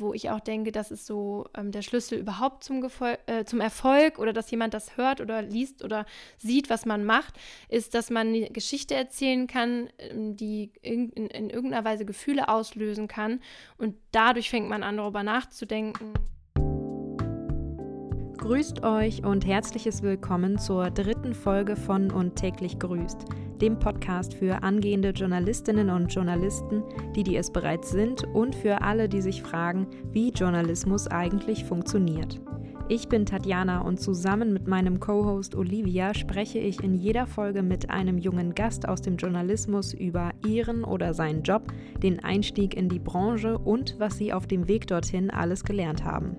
wo ich auch denke, das ist so ähm, der Schlüssel überhaupt zum, Gefol äh, zum Erfolg oder dass jemand das hört oder liest oder sieht, was man macht, ist, dass man eine Geschichte erzählen kann, ähm, die in, in, in irgendeiner Weise Gefühle auslösen kann und dadurch fängt man an, darüber nachzudenken. Grüßt euch und herzliches Willkommen zur dritten Folge von Und täglich grüßt, dem Podcast für angehende Journalistinnen und Journalisten, die, die es bereits sind und für alle, die sich fragen, wie Journalismus eigentlich funktioniert. Ich bin Tatjana und zusammen mit meinem Co-Host Olivia spreche ich in jeder Folge mit einem jungen Gast aus dem Journalismus über ihren oder seinen Job, den Einstieg in die Branche und was sie auf dem Weg dorthin alles gelernt haben.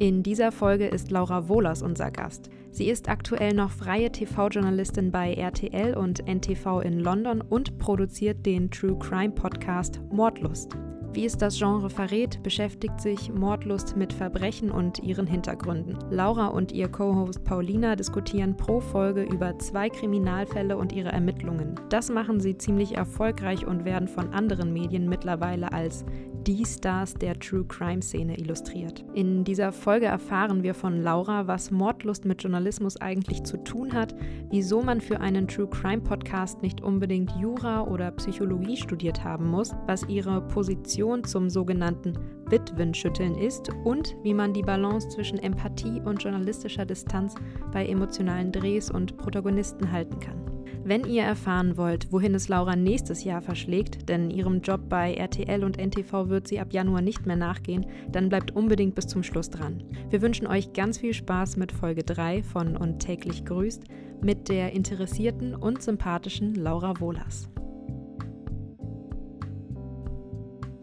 In dieser Folge ist Laura Wohlers unser Gast. Sie ist aktuell noch freie TV-Journalistin bei RTL und NTV in London und produziert den True Crime Podcast Mordlust. Wie es das Genre verrät, beschäftigt sich Mordlust mit Verbrechen und ihren Hintergründen. Laura und ihr Co-Host Paulina diskutieren pro Folge über zwei Kriminalfälle und ihre Ermittlungen. Das machen sie ziemlich erfolgreich und werden von anderen Medien mittlerweile als die Stars der True Crime Szene illustriert. In dieser Folge erfahren wir von Laura, was Mordlust mit Journalismus eigentlich zu tun hat, wieso man für einen True Crime Podcast nicht unbedingt Jura oder Psychologie studiert haben muss, was ihre Position zum sogenannten Witwenschütteln ist und wie man die Balance zwischen Empathie und journalistischer Distanz bei emotionalen Drehs und Protagonisten halten kann. Wenn ihr erfahren wollt, wohin es Laura nächstes Jahr verschlägt, denn ihrem Job bei RTL und NTV wird sie ab Januar nicht mehr nachgehen, dann bleibt unbedingt bis zum Schluss dran. Wir wünschen euch ganz viel Spaß mit Folge 3 von Und täglich grüßt mit der interessierten und sympathischen Laura Wohlers.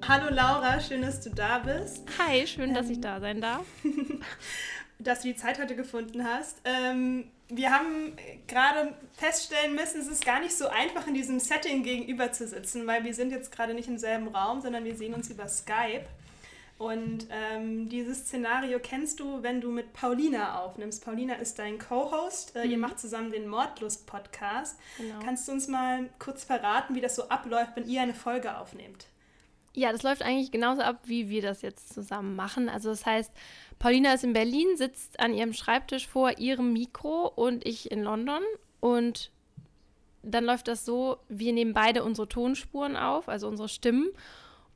Hallo Laura, schön, dass du da bist. Hi, schön, ähm, dass ich ähm, da sein darf. dass du die Zeit heute gefunden hast. Ähm, wir haben gerade feststellen müssen, es ist gar nicht so einfach, in diesem Setting gegenüber zu sitzen, weil wir sind jetzt gerade nicht im selben Raum, sondern wir sehen uns über Skype. Und ähm, dieses Szenario kennst du, wenn du mit Paulina aufnimmst. Paulina ist dein Co-Host. Äh, mhm. Ihr macht zusammen den Mordlust-Podcast. Genau. Kannst du uns mal kurz verraten, wie das so abläuft, wenn ihr eine Folge aufnehmt? Ja, das läuft eigentlich genauso ab, wie wir das jetzt zusammen machen. Also das heißt, Paulina ist in Berlin, sitzt an ihrem Schreibtisch vor ihrem Mikro und ich in London. Und dann läuft das so, wir nehmen beide unsere Tonspuren auf, also unsere Stimmen.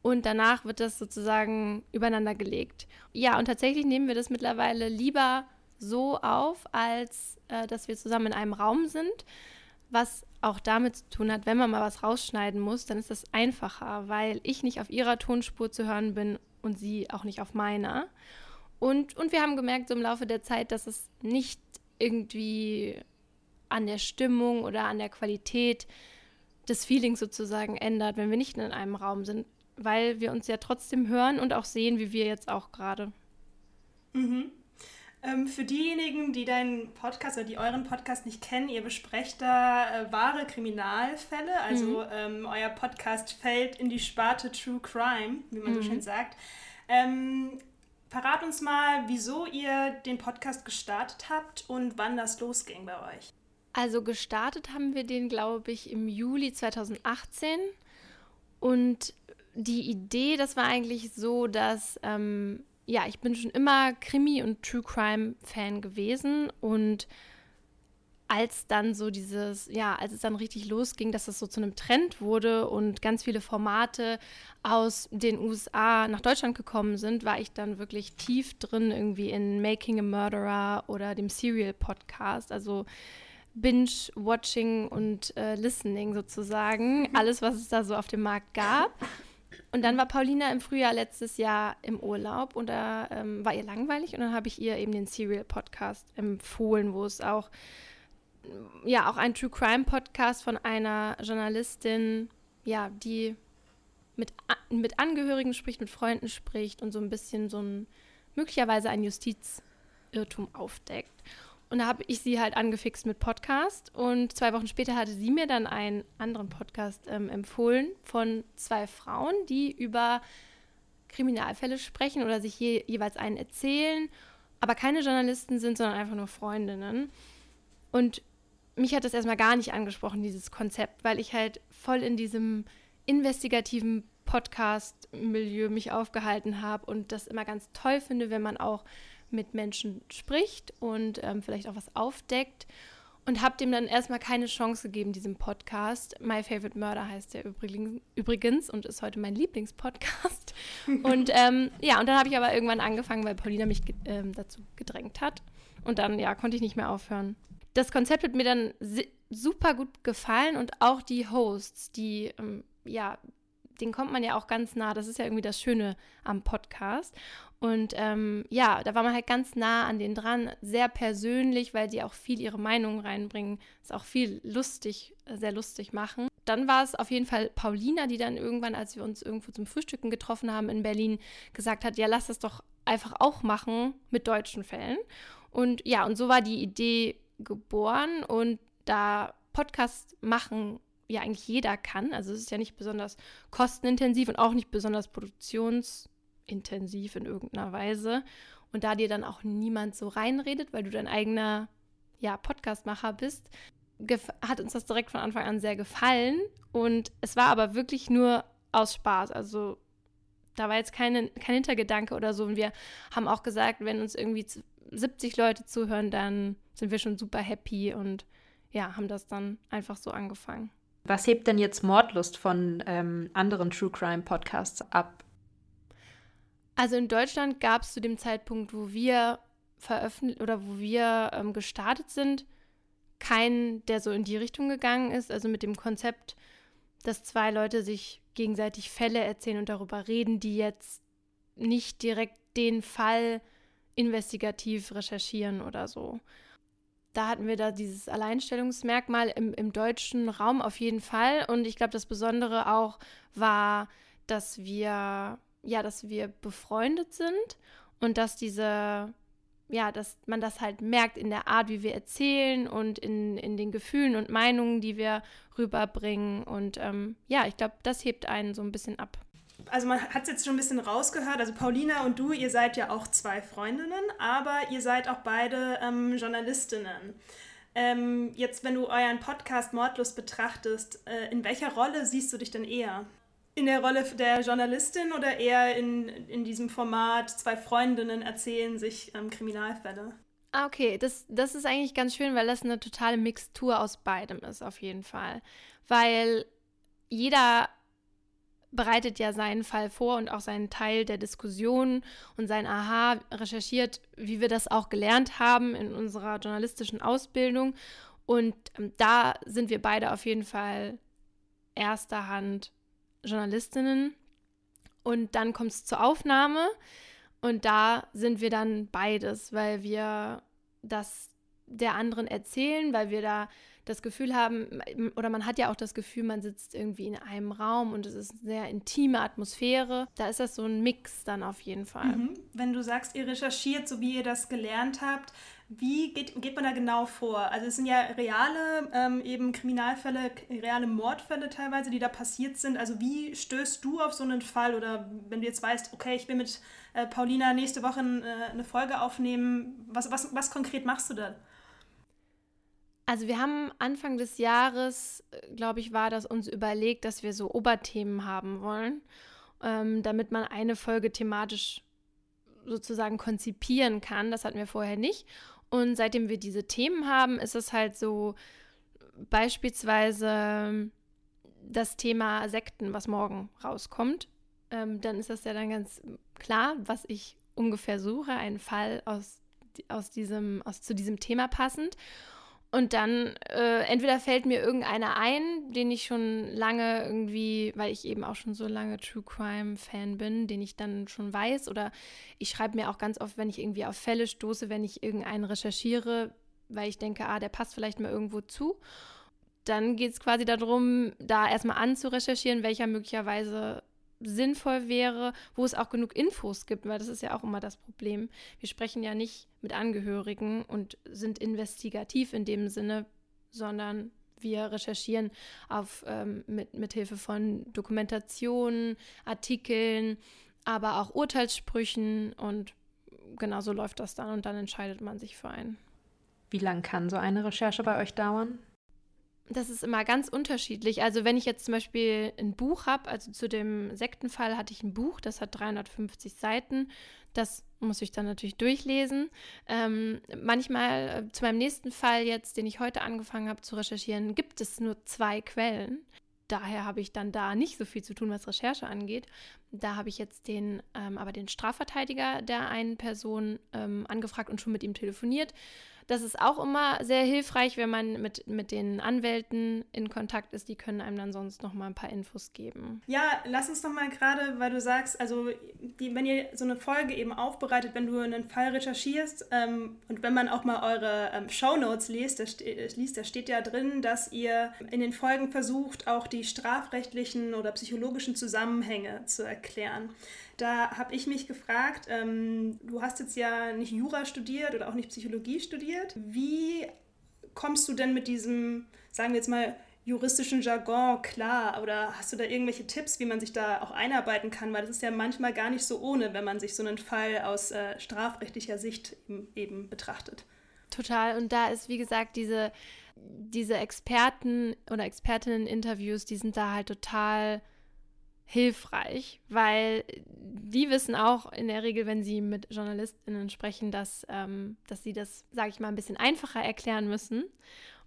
Und danach wird das sozusagen übereinander gelegt. Ja, und tatsächlich nehmen wir das mittlerweile lieber so auf, als äh, dass wir zusammen in einem Raum sind. Was auch damit zu tun hat, wenn man mal was rausschneiden muss, dann ist das einfacher, weil ich nicht auf ihrer Tonspur zu hören bin und sie auch nicht auf meiner. Und, und wir haben gemerkt so im Laufe der Zeit, dass es nicht irgendwie an der Stimmung oder an der Qualität des Feelings sozusagen ändert, wenn wir nicht in einem Raum sind, weil wir uns ja trotzdem hören und auch sehen, wie wir jetzt auch gerade. Mhm. Ähm, für diejenigen, die deinen Podcast oder die euren Podcast nicht kennen, ihr besprecht da äh, wahre Kriminalfälle. Also mhm. ähm, euer Podcast fällt in die Sparte True Crime, wie man mhm. so schön sagt. Ähm, Verrat uns mal, wieso ihr den Podcast gestartet habt und wann das losging bei euch. Also gestartet haben wir den, glaube ich, im Juli 2018. Und die Idee, das war eigentlich so, dass, ähm, ja, ich bin schon immer Krimi- und True Crime-Fan gewesen. Und als dann so dieses, ja, als es dann richtig losging, dass das so zu einem Trend wurde und ganz viele Formate aus den USA nach Deutschland gekommen sind, war ich dann wirklich tief drin irgendwie in Making a Murderer oder dem Serial Podcast, also Binge-Watching und äh, Listening sozusagen, alles, was es da so auf dem Markt gab. Und dann war Paulina im Frühjahr letztes Jahr im Urlaub und da ähm, war ihr langweilig und dann habe ich ihr eben den Serial Podcast empfohlen, wo es auch ja auch ein True Crime Podcast von einer Journalistin, ja, die mit, mit Angehörigen spricht, mit Freunden spricht und so ein bisschen so ein möglicherweise ein Justizirrtum aufdeckt. Und da habe ich sie halt angefixt mit Podcast und zwei Wochen später hatte sie mir dann einen anderen Podcast ähm, empfohlen von zwei Frauen, die über Kriminalfälle sprechen oder sich je, jeweils einen erzählen, aber keine Journalisten sind, sondern einfach nur Freundinnen. Und mich hat das erstmal gar nicht angesprochen, dieses Konzept, weil ich halt voll in diesem investigativen Podcast-Milieu mich aufgehalten habe und das immer ganz toll finde, wenn man auch mit Menschen spricht und ähm, vielleicht auch was aufdeckt. Und habe dem dann erstmal keine Chance gegeben, diesem Podcast. My Favorite Murder heißt der übrigens und ist heute mein Lieblingspodcast. und ähm, ja, und dann habe ich aber irgendwann angefangen, weil Paulina mich ähm, dazu gedrängt hat. Und dann, ja, konnte ich nicht mehr aufhören. Das Konzept hat mir dann super gut gefallen und auch die Hosts, die, ähm, ja, den kommt man ja auch ganz nah. Das ist ja irgendwie das Schöne am Podcast. Und ähm, ja, da war man halt ganz nah an denen dran, sehr persönlich, weil die auch viel ihre Meinung reinbringen, es auch viel lustig, sehr lustig machen. Dann war es auf jeden Fall Paulina, die dann irgendwann, als wir uns irgendwo zum Frühstücken getroffen haben in Berlin, gesagt hat, ja, lass das doch einfach auch machen mit deutschen Fällen. Und ja, und so war die Idee geboren und da Podcast machen ja eigentlich jeder kann, also es ist ja nicht besonders kostenintensiv und auch nicht besonders produktions intensiv in irgendeiner Weise und da dir dann auch niemand so reinredet, weil du dein eigener ja, Podcastmacher bist, hat uns das direkt von Anfang an sehr gefallen und es war aber wirklich nur aus Spaß. Also da war jetzt keine, kein Hintergedanke oder so und wir haben auch gesagt, wenn uns irgendwie 70 Leute zuhören, dann sind wir schon super happy und ja, haben das dann einfach so angefangen. Was hebt denn jetzt Mordlust von ähm, anderen True Crime Podcasts ab? Also in Deutschland gab es zu dem Zeitpunkt, wo wir veröffentlicht oder wo wir ähm, gestartet sind, keinen, der so in die Richtung gegangen ist. Also mit dem Konzept, dass zwei Leute sich gegenseitig Fälle erzählen und darüber reden, die jetzt nicht direkt den Fall investigativ recherchieren oder so. Da hatten wir da dieses Alleinstellungsmerkmal im, im deutschen Raum auf jeden Fall. Und ich glaube, das Besondere auch war, dass wir ja, dass wir befreundet sind und dass diese, ja, dass man das halt merkt in der Art, wie wir erzählen und in, in den Gefühlen und Meinungen, die wir rüberbringen. Und ähm, ja, ich glaube, das hebt einen so ein bisschen ab. Also man hat es jetzt schon ein bisschen rausgehört, also Paulina und du, ihr seid ja auch zwei Freundinnen, aber ihr seid auch beide ähm, Journalistinnen. Ähm, jetzt, wenn du euren Podcast Mordlos betrachtest, äh, in welcher Rolle siehst du dich denn eher? In der Rolle der Journalistin oder eher in, in diesem Format, zwei Freundinnen erzählen sich ähm, Kriminalfälle? Ah, okay. Das, das ist eigentlich ganz schön, weil das eine totale Mixtur aus beidem ist, auf jeden Fall. Weil jeder bereitet ja seinen Fall vor und auch seinen Teil der Diskussion und sein Aha recherchiert, wie wir das auch gelernt haben in unserer journalistischen Ausbildung. Und ähm, da sind wir beide auf jeden Fall erster Hand Journalistinnen. Und dann kommt es zur Aufnahme und da sind wir dann beides, weil wir das der anderen erzählen, weil wir da das Gefühl haben, oder man hat ja auch das Gefühl, man sitzt irgendwie in einem Raum und es ist eine sehr intime Atmosphäre. Da ist das so ein Mix dann auf jeden Fall. Mhm. Wenn du sagst, ihr recherchiert, so wie ihr das gelernt habt, wie geht, geht man da genau vor? Also es sind ja reale ähm, eben Kriminalfälle, reale Mordfälle teilweise, die da passiert sind. Also wie stößt du auf so einen Fall oder wenn du jetzt weißt, okay, ich will mit äh, Paulina nächste Woche äh, eine Folge aufnehmen, was, was, was konkret machst du da? Also wir haben Anfang des Jahres, äh, glaube ich, war das uns überlegt, dass wir so Oberthemen haben wollen, ähm, damit man eine Folge thematisch sozusagen konzipieren kann. Das hatten wir vorher nicht. Und seitdem wir diese Themen haben, ist es halt so beispielsweise das Thema Sekten, was morgen rauskommt. Ähm, dann ist das ja dann ganz klar, was ich ungefähr suche, einen Fall aus, aus diesem, aus, zu diesem Thema passend. Und dann äh, entweder fällt mir irgendeiner ein, den ich schon lange irgendwie, weil ich eben auch schon so lange True Crime Fan bin, den ich dann schon weiß. Oder ich schreibe mir auch ganz oft, wenn ich irgendwie auf Fälle stoße, wenn ich irgendeinen recherchiere, weil ich denke, ah, der passt vielleicht mal irgendwo zu. Dann geht es quasi darum, da erstmal anzurecherchieren, welcher möglicherweise sinnvoll wäre, wo es auch genug Infos gibt, weil das ist ja auch immer das Problem. Wir sprechen ja nicht mit Angehörigen und sind investigativ in dem Sinne, sondern wir recherchieren auf, ähm, mit, mit Hilfe von Dokumentationen, Artikeln, aber auch Urteilssprüchen und genau so läuft das dann und dann entscheidet man sich für einen. Wie lange kann so eine Recherche bei euch dauern? Das ist immer ganz unterschiedlich. Also wenn ich jetzt zum Beispiel ein Buch habe, also zu dem Sektenfall hatte ich ein Buch, das hat 350 Seiten. Das muss ich dann natürlich durchlesen. Ähm, manchmal, äh, zu meinem nächsten Fall jetzt, den ich heute angefangen habe zu recherchieren, gibt es nur zwei Quellen. Daher habe ich dann da nicht so viel zu tun, was Recherche angeht. Da habe ich jetzt den, ähm, aber den Strafverteidiger der einen Person ähm, angefragt und schon mit ihm telefoniert. Das ist auch immer sehr hilfreich, wenn man mit, mit den Anwälten in Kontakt ist. Die können einem dann sonst noch mal ein paar Infos geben. Ja, lass uns noch mal gerade, weil du sagst, also die, wenn ihr so eine Folge eben aufbereitet, wenn du einen Fall recherchierst ähm, und wenn man auch mal eure ähm, Shownotes liest, ste liest, da steht ja drin, dass ihr in den Folgen versucht, auch die strafrechtlichen oder psychologischen Zusammenhänge zu erklären. Da habe ich mich gefragt, ähm, du hast jetzt ja nicht Jura studiert oder auch nicht Psychologie studiert. Wie kommst du denn mit diesem, sagen wir jetzt mal, juristischen Jargon klar? Oder hast du da irgendwelche Tipps, wie man sich da auch einarbeiten kann? Weil das ist ja manchmal gar nicht so ohne, wenn man sich so einen Fall aus äh, strafrechtlicher Sicht eben, eben betrachtet. Total. Und da ist, wie gesagt, diese, diese Experten- oder Expertinnen-Interviews, die sind da halt total hilfreich, weil die wissen auch in der Regel, wenn sie mit JournalistInnen sprechen, dass, ähm, dass sie das, sage ich mal, ein bisschen einfacher erklären müssen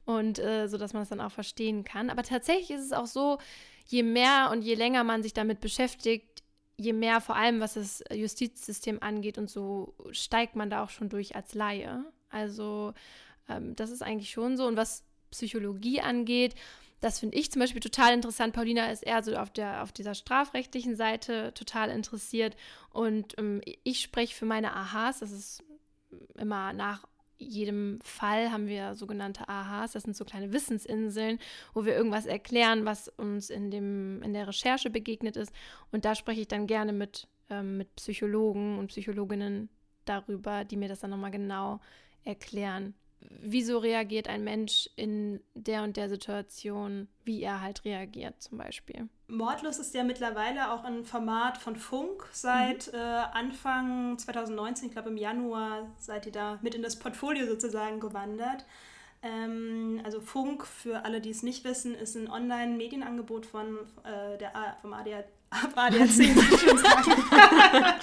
und äh, so, dass man es dann auch verstehen kann. Aber tatsächlich ist es auch so, je mehr und je länger man sich damit beschäftigt, je mehr vor allem, was das Justizsystem angeht und so, steigt man da auch schon durch als Laie. Also ähm, das ist eigentlich schon so. Und was Psychologie angeht, das finde ich zum Beispiel total interessant. Paulina ist eher so auf, der, auf dieser strafrechtlichen Seite total interessiert. Und ähm, ich spreche für meine Aha's. Das ist immer nach jedem Fall haben wir sogenannte Aha's. Das sind so kleine Wissensinseln, wo wir irgendwas erklären, was uns in, dem, in der Recherche begegnet ist. Und da spreche ich dann gerne mit, ähm, mit Psychologen und Psychologinnen darüber, die mir das dann nochmal genau erklären wieso reagiert ein Mensch in der und der Situation, wie er halt reagiert zum Beispiel. Mordlos ist ja mittlerweile auch ein Format von Funk seit mhm. äh, Anfang 2019, ich glaube im Januar seid ihr da mit in das Portfolio sozusagen gewandert. Ähm, also Funk, für alle, die es nicht wissen, ist ein Online-Medienangebot von äh, der A vom ADAC, ADAC.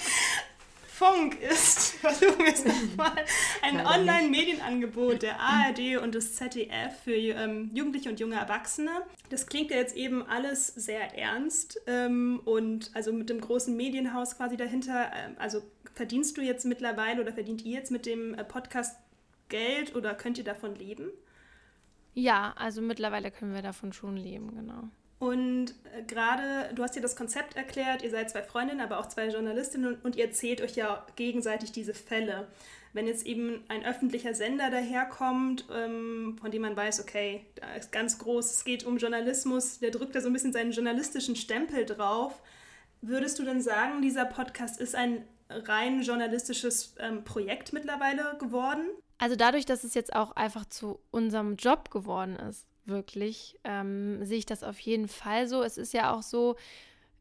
Funk ist, versuchen wir es nochmal, ein Online-Medienangebot der ARD und des ZDF für ähm, Jugendliche und junge Erwachsene. Das klingt ja jetzt eben alles sehr ernst ähm, und also mit dem großen Medienhaus quasi dahinter. Äh, also verdienst du jetzt mittlerweile oder verdient ihr jetzt mit dem äh, Podcast Geld oder könnt ihr davon leben? Ja, also mittlerweile können wir davon schon leben, genau. Und äh, gerade, du hast dir das Konzept erklärt, ihr seid zwei Freundinnen, aber auch zwei Journalistinnen und, ihr erzählt euch ja gegenseitig diese Fälle. Wenn jetzt eben ein öffentlicher Sender daherkommt, ähm, von dem man weiß, okay, da ist ganz groß, es geht um Journalismus, der drückt da so ein bisschen seinen journalistischen Stempel drauf. Würdest du denn sagen, dieser Podcast ist ein rein journalistisches ähm, Projekt mittlerweile geworden? Also dadurch, dass es jetzt auch einfach zu unserem Job geworden ist, wirklich, ähm, sehe ich das auf jeden Fall so. Es ist ja auch so,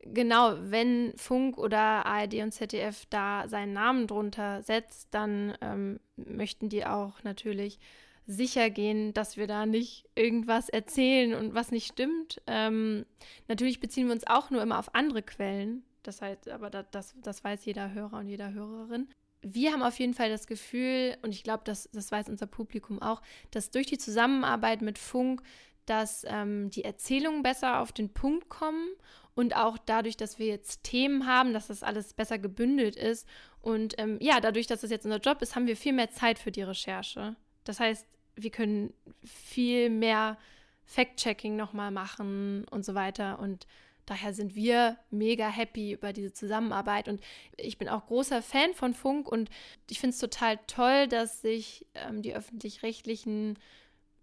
genau, wenn Funk oder ARD und ZDF da seinen Namen drunter setzt, dann ähm, möchten die auch natürlich sicher gehen, dass wir da nicht irgendwas erzählen und was nicht stimmt. Ähm, natürlich beziehen wir uns auch nur immer auf andere Quellen. Das heißt, aber das, das, das weiß jeder Hörer und jeder Hörerin wir haben auf jeden Fall das Gefühl, und ich glaube, das, das weiß unser Publikum auch, dass durch die Zusammenarbeit mit Funk, dass ähm, die Erzählungen besser auf den Punkt kommen und auch dadurch, dass wir jetzt Themen haben, dass das alles besser gebündelt ist. Und ähm, ja, dadurch, dass das jetzt unser Job ist, haben wir viel mehr Zeit für die Recherche. Das heißt, wir können viel mehr Fact-Checking nochmal machen und so weiter. Und Daher sind wir mega happy über diese Zusammenarbeit und ich bin auch großer Fan von Funk und ich finde es total toll, dass sich ähm, die öffentlich-rechtlichen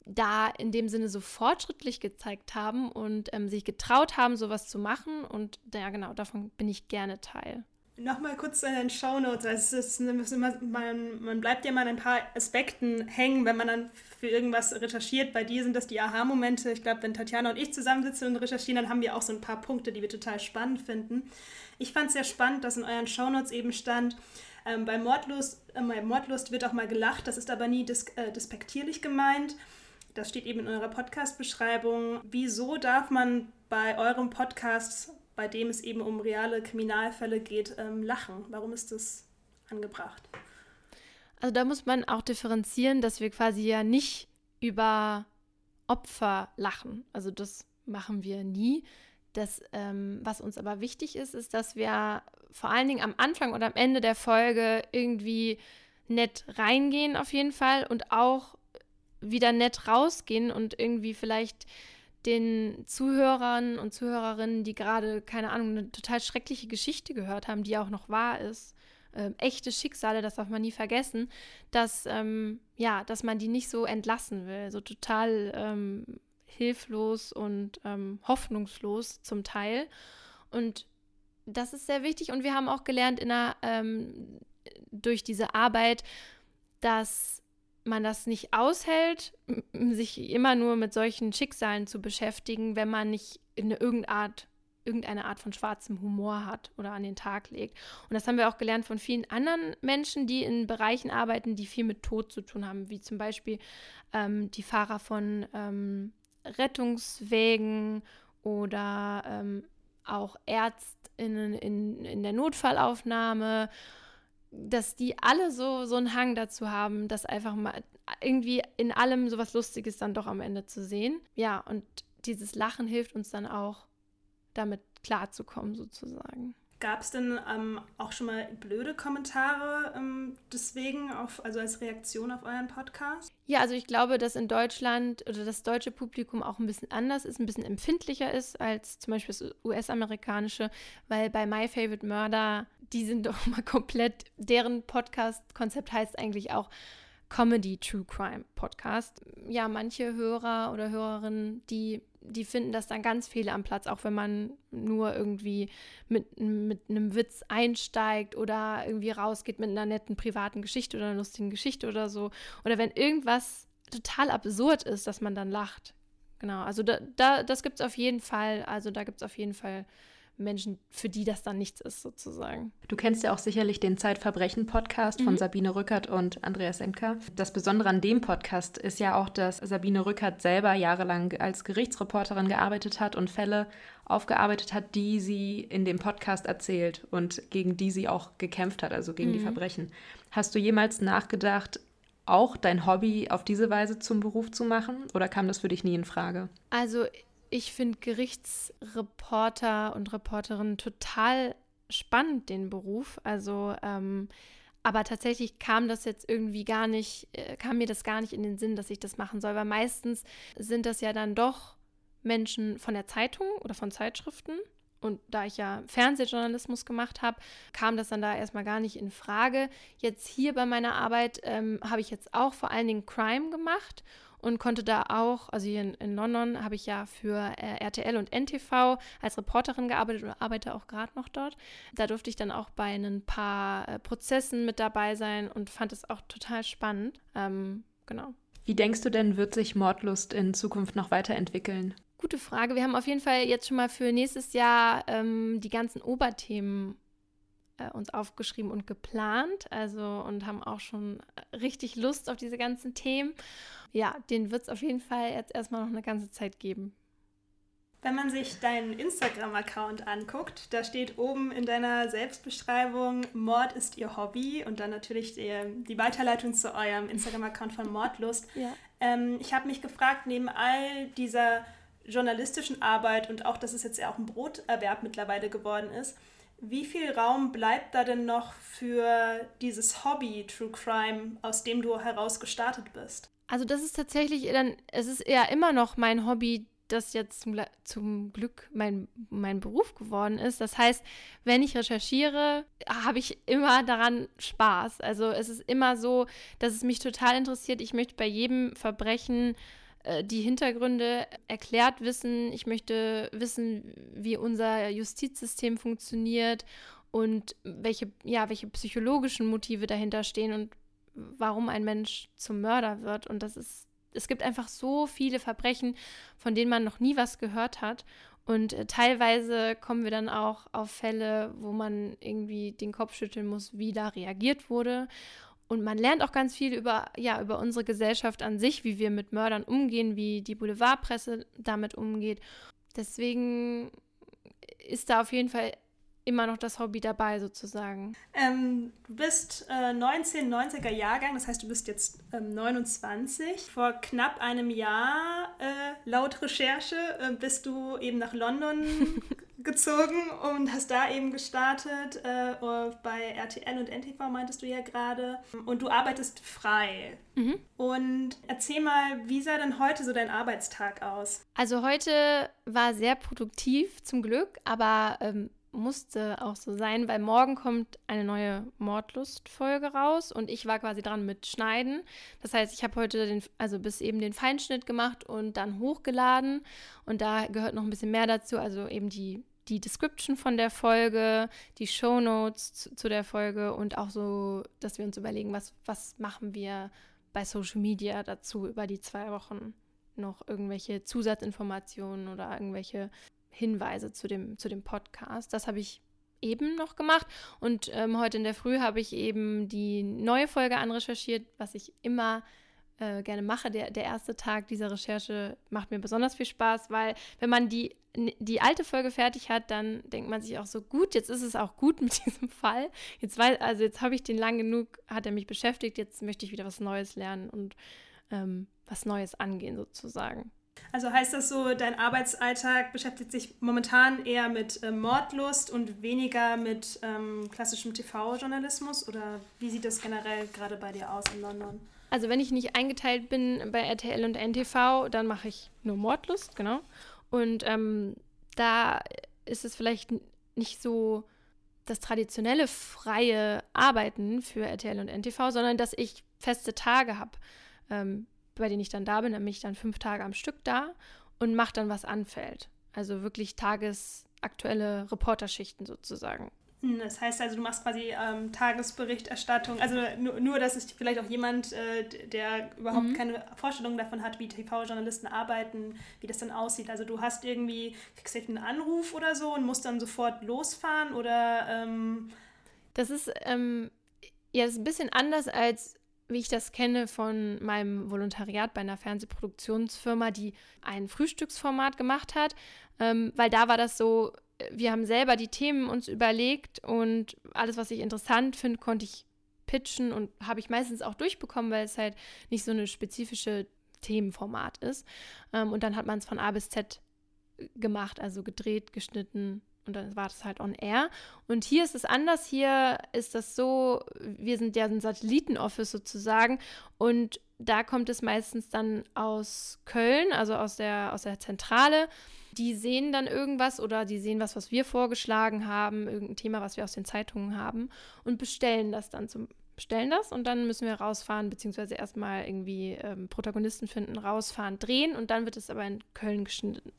da in dem Sinne so fortschrittlich gezeigt haben und ähm, sich getraut haben, sowas zu machen. Und ja, genau, davon bin ich gerne Teil. Nochmal kurz zu den Shownotes. Also es ist immer, man, man bleibt ja mal an ein paar Aspekten hängen, wenn man dann für irgendwas recherchiert. Bei dir sind das die Aha-Momente. Ich glaube, wenn Tatjana und ich zusammensitzen und recherchieren, dann haben wir auch so ein paar Punkte, die wir total spannend finden. Ich fand es sehr spannend, dass in euren Shownotes eben stand, ähm, bei, Mordlust, äh, bei Mordlust wird auch mal gelacht, das ist aber nie dis äh, despektierlich gemeint. das steht eben in eurer Podcast-Beschreibung. Wieso darf man bei eurem Podcast, bei dem es eben um reale Kriminalfälle geht, ähm, lachen? Warum ist das angebracht? Also da muss man auch differenzieren, dass wir quasi ja nicht über Opfer lachen. Also das machen wir nie. Das, ähm, was uns aber wichtig ist, ist, dass wir vor allen Dingen am Anfang und am Ende der Folge irgendwie nett reingehen auf jeden Fall und auch wieder nett rausgehen und irgendwie vielleicht den Zuhörern und Zuhörerinnen, die gerade, keine Ahnung, eine total schreckliche Geschichte gehört haben, die auch noch wahr ist, äh, echte Schicksale, das darf man nie vergessen, dass, ähm, ja, dass man die nicht so entlassen will, so total ähm, hilflos und ähm, hoffnungslos zum Teil. Und das ist sehr wichtig und wir haben auch gelernt in der, ähm, durch diese Arbeit, dass man das nicht aushält, sich immer nur mit solchen Schicksalen zu beschäftigen, wenn man nicht in irgendeine Art, irgendeine Art von schwarzem Humor hat oder an den Tag legt. Und das haben wir auch gelernt von vielen anderen Menschen, die in Bereichen arbeiten, die viel mit Tod zu tun haben, wie zum Beispiel ähm, die Fahrer von ähm, Rettungswägen oder ähm, auch Ärztinnen in, in der Notfallaufnahme, dass die alle so, so einen Hang dazu haben, das einfach mal irgendwie in allem so was Lustiges dann doch am Ende zu sehen. Ja, und dieses Lachen hilft uns dann auch, damit klarzukommen, sozusagen. Gab es denn ähm, auch schon mal blöde Kommentare ähm, deswegen, auf, also als Reaktion auf euren Podcast? Ja, also ich glaube, dass in Deutschland oder das deutsche Publikum auch ein bisschen anders ist, ein bisschen empfindlicher ist als zum Beispiel das US-amerikanische, weil bei My Favorite Murder, die sind doch mal komplett, deren Podcast-Konzept heißt eigentlich auch Comedy True Crime Podcast. Ja, manche Hörer oder Hörerinnen, die die finden das dann ganz viele am Platz, auch wenn man nur irgendwie mit, mit einem Witz einsteigt oder irgendwie rausgeht mit einer netten privaten Geschichte oder einer lustigen Geschichte oder so. Oder wenn irgendwas total absurd ist, dass man dann lacht. Genau, also da, da das gibt es auf jeden Fall. Also da gibt es auf jeden Fall Menschen, für die das dann nichts ist, sozusagen. Du kennst ja auch sicherlich den Zeitverbrechen-Podcast von mhm. Sabine Rückert und Andreas Enker. Das Besondere an dem Podcast ist ja auch, dass Sabine Rückert selber jahrelang als Gerichtsreporterin gearbeitet hat und Fälle aufgearbeitet hat, die sie in dem Podcast erzählt und gegen die sie auch gekämpft hat, also gegen mhm. die Verbrechen. Hast du jemals nachgedacht, auch dein Hobby auf diese Weise zum Beruf zu machen oder kam das für dich nie in Frage? Also ich finde Gerichtsreporter und Reporterinnen total spannend, den Beruf. Also, ähm, aber tatsächlich kam das jetzt irgendwie gar nicht, äh, kam mir das gar nicht in den Sinn, dass ich das machen soll, weil meistens sind das ja dann doch Menschen von der Zeitung oder von Zeitschriften. Und da ich ja Fernsehjournalismus gemacht habe, kam das dann da erstmal gar nicht in Frage. Jetzt hier bei meiner Arbeit ähm, habe ich jetzt auch vor allen Dingen Crime gemacht und konnte da auch, also hier in, in London habe ich ja für äh, RTL und NTV als Reporterin gearbeitet und arbeite auch gerade noch dort. Da durfte ich dann auch bei ein paar äh, Prozessen mit dabei sein und fand es auch total spannend. Ähm, genau. Wie denkst du denn, wird sich Mordlust in Zukunft noch weiterentwickeln? Gute Frage. Wir haben auf jeden Fall jetzt schon mal für nächstes Jahr ähm, die ganzen Oberthemen äh, uns aufgeschrieben und geplant. Also und haben auch schon richtig Lust auf diese ganzen Themen. Ja, den wird es auf jeden Fall jetzt erstmal noch eine ganze Zeit geben. Wenn man sich deinen Instagram-Account anguckt, da steht oben in deiner Selbstbeschreibung, Mord ist ihr Hobby und dann natürlich die, die Weiterleitung zu eurem Instagram-Account von Mordlust. Ja. Ähm, ich habe mich gefragt, neben all dieser journalistischen Arbeit und auch, dass es jetzt ja auch ein Broterwerb mittlerweile geworden ist, wie viel Raum bleibt da denn noch für dieses Hobby True Crime, aus dem du heraus gestartet bist? Also das ist tatsächlich dann, es ist ja immer noch mein Hobby, das jetzt zum, zum Glück mein, mein Beruf geworden ist. Das heißt, wenn ich recherchiere, habe ich immer daran Spaß. Also es ist immer so, dass es mich total interessiert. Ich möchte bei jedem Verbrechen äh, die Hintergründe erklärt wissen. Ich möchte wissen, wie unser Justizsystem funktioniert und welche, ja, welche psychologischen Motive dahinter stehen und warum ein Mensch zum Mörder wird. Und das ist, es gibt einfach so viele Verbrechen, von denen man noch nie was gehört hat. Und äh, teilweise kommen wir dann auch auf Fälle, wo man irgendwie den Kopf schütteln muss, wie da reagiert wurde. Und man lernt auch ganz viel über, ja, über unsere Gesellschaft an sich, wie wir mit Mördern umgehen, wie die Boulevardpresse damit umgeht. Deswegen ist da auf jeden Fall immer noch das Hobby dabei sozusagen. Ähm, du bist äh, 1990er Jahrgang, das heißt, du bist jetzt ähm, 29. Vor knapp einem Jahr, äh, laut Recherche, äh, bist du eben nach London gezogen und hast da eben gestartet äh, bei RTL und NTV, meintest du ja gerade. Und du arbeitest frei. Mhm. Und erzähl mal, wie sah denn heute so dein Arbeitstag aus? Also heute war sehr produktiv, zum Glück, aber ähm, musste auch so sein, weil morgen kommt eine neue Mordlust-Folge raus und ich war quasi dran mit Schneiden. Das heißt, ich habe heute den, also bis eben den Feinschnitt gemacht und dann hochgeladen und da gehört noch ein bisschen mehr dazu, also eben die die Description von der Folge, die Show Notes zu, zu, der Folge und auch so, dass wir uns überlegen, was, was machen wir bei Social Media dazu über die zwei Wochen noch irgendwelche Zusatzinformationen oder irgendwelche Hinweise zu dem, zu dem Podcast. Das habe ich eben noch gemacht. Und ähm, heute in der Früh habe ich eben die neue Folge anrecherchiert, was ich immer äh, gerne mache. Der, der erste Tag dieser Recherche macht mir besonders viel Spaß, weil wenn man die, die alte Folge fertig hat, dann denkt man sich auch so, gut, jetzt ist es auch gut mit diesem Fall. Jetzt weiß, also jetzt habe ich den lang genug, hat er mich beschäftigt, jetzt möchte ich wieder was Neues lernen und ähm, was Neues angehen sozusagen. Also heißt das so, dein Arbeitsalltag beschäftigt sich momentan eher mit äh, Mordlust und weniger mit ähm, klassischem TV-Journalismus? Oder wie sieht das generell gerade bei dir aus in London? Also wenn ich nicht eingeteilt bin bei RTL und NTV, dann mache ich nur Mordlust, genau. Und ähm, da ist es vielleicht nicht so das traditionelle freie Arbeiten für RTL und NTV, sondern dass ich feste Tage habe. Ähm, bei denen ich dann da bin, dann bin ich dann fünf Tage am Stück da und mache dann, was anfällt. Also wirklich tagesaktuelle Reporterschichten sozusagen. Das heißt also, du machst quasi ähm, Tagesberichterstattung. Also nur, nur, dass es vielleicht auch jemand, äh, der überhaupt mhm. keine Vorstellung davon hat, wie TV-Journalisten arbeiten, wie das dann aussieht. Also du hast irgendwie, kriegst du einen Anruf oder so und musst dann sofort losfahren oder ähm Das ist ähm, ja das ist ein bisschen anders als wie ich das kenne von meinem Volontariat bei einer Fernsehproduktionsfirma, die ein Frühstücksformat gemacht hat, ähm, weil da war das so, wir haben selber die Themen uns überlegt und alles, was ich interessant finde, konnte ich pitchen und habe ich meistens auch durchbekommen, weil es halt nicht so eine spezifische Themenformat ist. Ähm, und dann hat man es von A bis Z gemacht, also gedreht, geschnitten, und dann war das halt on air. Und hier ist es anders. Hier ist das so, wir sind ja ein Satellitenoffice sozusagen. Und da kommt es meistens dann aus Köln, also aus der, aus der Zentrale. Die sehen dann irgendwas oder die sehen was, was wir vorgeschlagen haben, irgendein Thema, was wir aus den Zeitungen haben und bestellen das dann zum bestellen das und dann müssen wir rausfahren, beziehungsweise erstmal irgendwie ähm, Protagonisten finden, rausfahren, drehen und dann wird es aber in Köln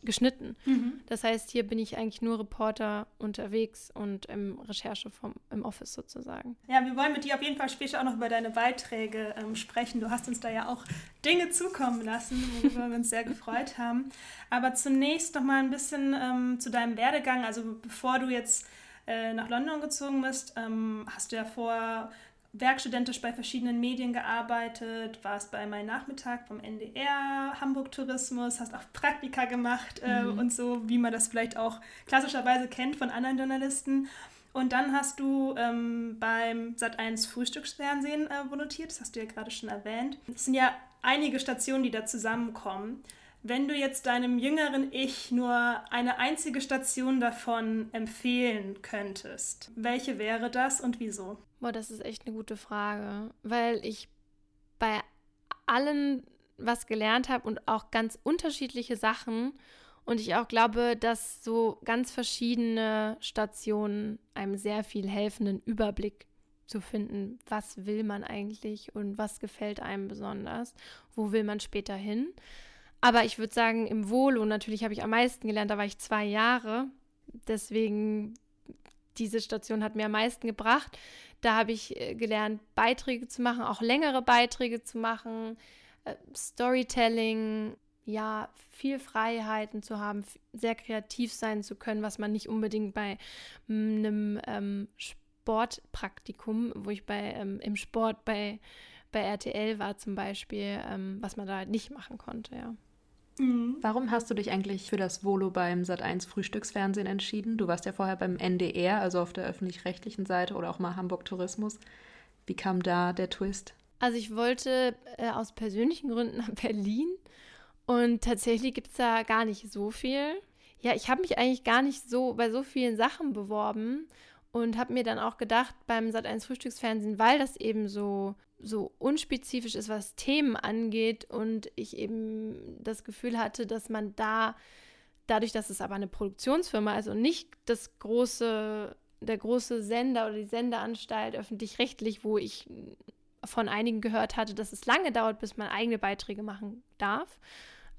geschnitten. Mhm. Das heißt, hier bin ich eigentlich nur Reporter unterwegs und im Recherche vom, im Office sozusagen. Ja, wir wollen mit dir auf jeden Fall später auch noch über deine Beiträge ähm, sprechen. Du hast uns da ja auch Dinge zukommen lassen, worüber wir uns sehr gefreut haben. Aber zunächst noch mal ein bisschen ähm, zu deinem Werdegang. Also bevor du jetzt äh, nach London gezogen bist, ähm, hast du ja vor werkstudentisch bei verschiedenen Medien gearbeitet, warst bei Mein Nachmittag vom NDR, Hamburg Tourismus, hast auch Praktika gemacht äh, mhm. und so, wie man das vielleicht auch klassischerweise kennt von anderen Journalisten. Und dann hast du ähm, beim Sat1 Frühstücksfernsehen äh, volontiert, das hast du ja gerade schon erwähnt. Es sind ja einige Stationen, die da zusammenkommen. Wenn du jetzt deinem jüngeren Ich nur eine einzige Station davon empfehlen könntest, welche wäre das und wieso? Boah, das ist echt eine gute Frage, weil ich bei allen was gelernt habe und auch ganz unterschiedliche Sachen und ich auch glaube, dass so ganz verschiedene Stationen einem sehr viel helfenden Überblick zu finden, was will man eigentlich und was gefällt einem besonders, wo will man später hin. Aber ich würde sagen, im Volo natürlich habe ich am meisten gelernt, da war ich zwei Jahre. Deswegen, diese Station hat mir am meisten gebracht. Da habe ich äh, gelernt, Beiträge zu machen, auch längere Beiträge zu machen, äh, Storytelling, ja, viel Freiheiten zu haben, sehr kreativ sein zu können, was man nicht unbedingt bei einem ähm, Sportpraktikum, wo ich bei ähm, im Sport bei, bei RTL war zum Beispiel, ähm, was man da halt nicht machen konnte, ja. Mhm. Warum hast du dich eigentlich für das Volo beim Sat1 Frühstücksfernsehen entschieden? Du warst ja vorher beim NDR, also auf der öffentlich-rechtlichen Seite oder auch mal Hamburg Tourismus. Wie kam da der Twist? Also ich wollte äh, aus persönlichen Gründen nach Berlin und tatsächlich gibt es da gar nicht so viel. Ja, ich habe mich eigentlich gar nicht so bei so vielen Sachen beworben und habe mir dann auch gedacht beim Sat1 Frühstücksfernsehen, weil das eben so so unspezifisch ist, was Themen angeht und ich eben das Gefühl hatte, dass man da dadurch, dass es aber eine Produktionsfirma ist und nicht das große der große Sender oder die Sendeanstalt öffentlich-rechtlich, wo ich von einigen gehört hatte, dass es lange dauert, bis man eigene Beiträge machen darf,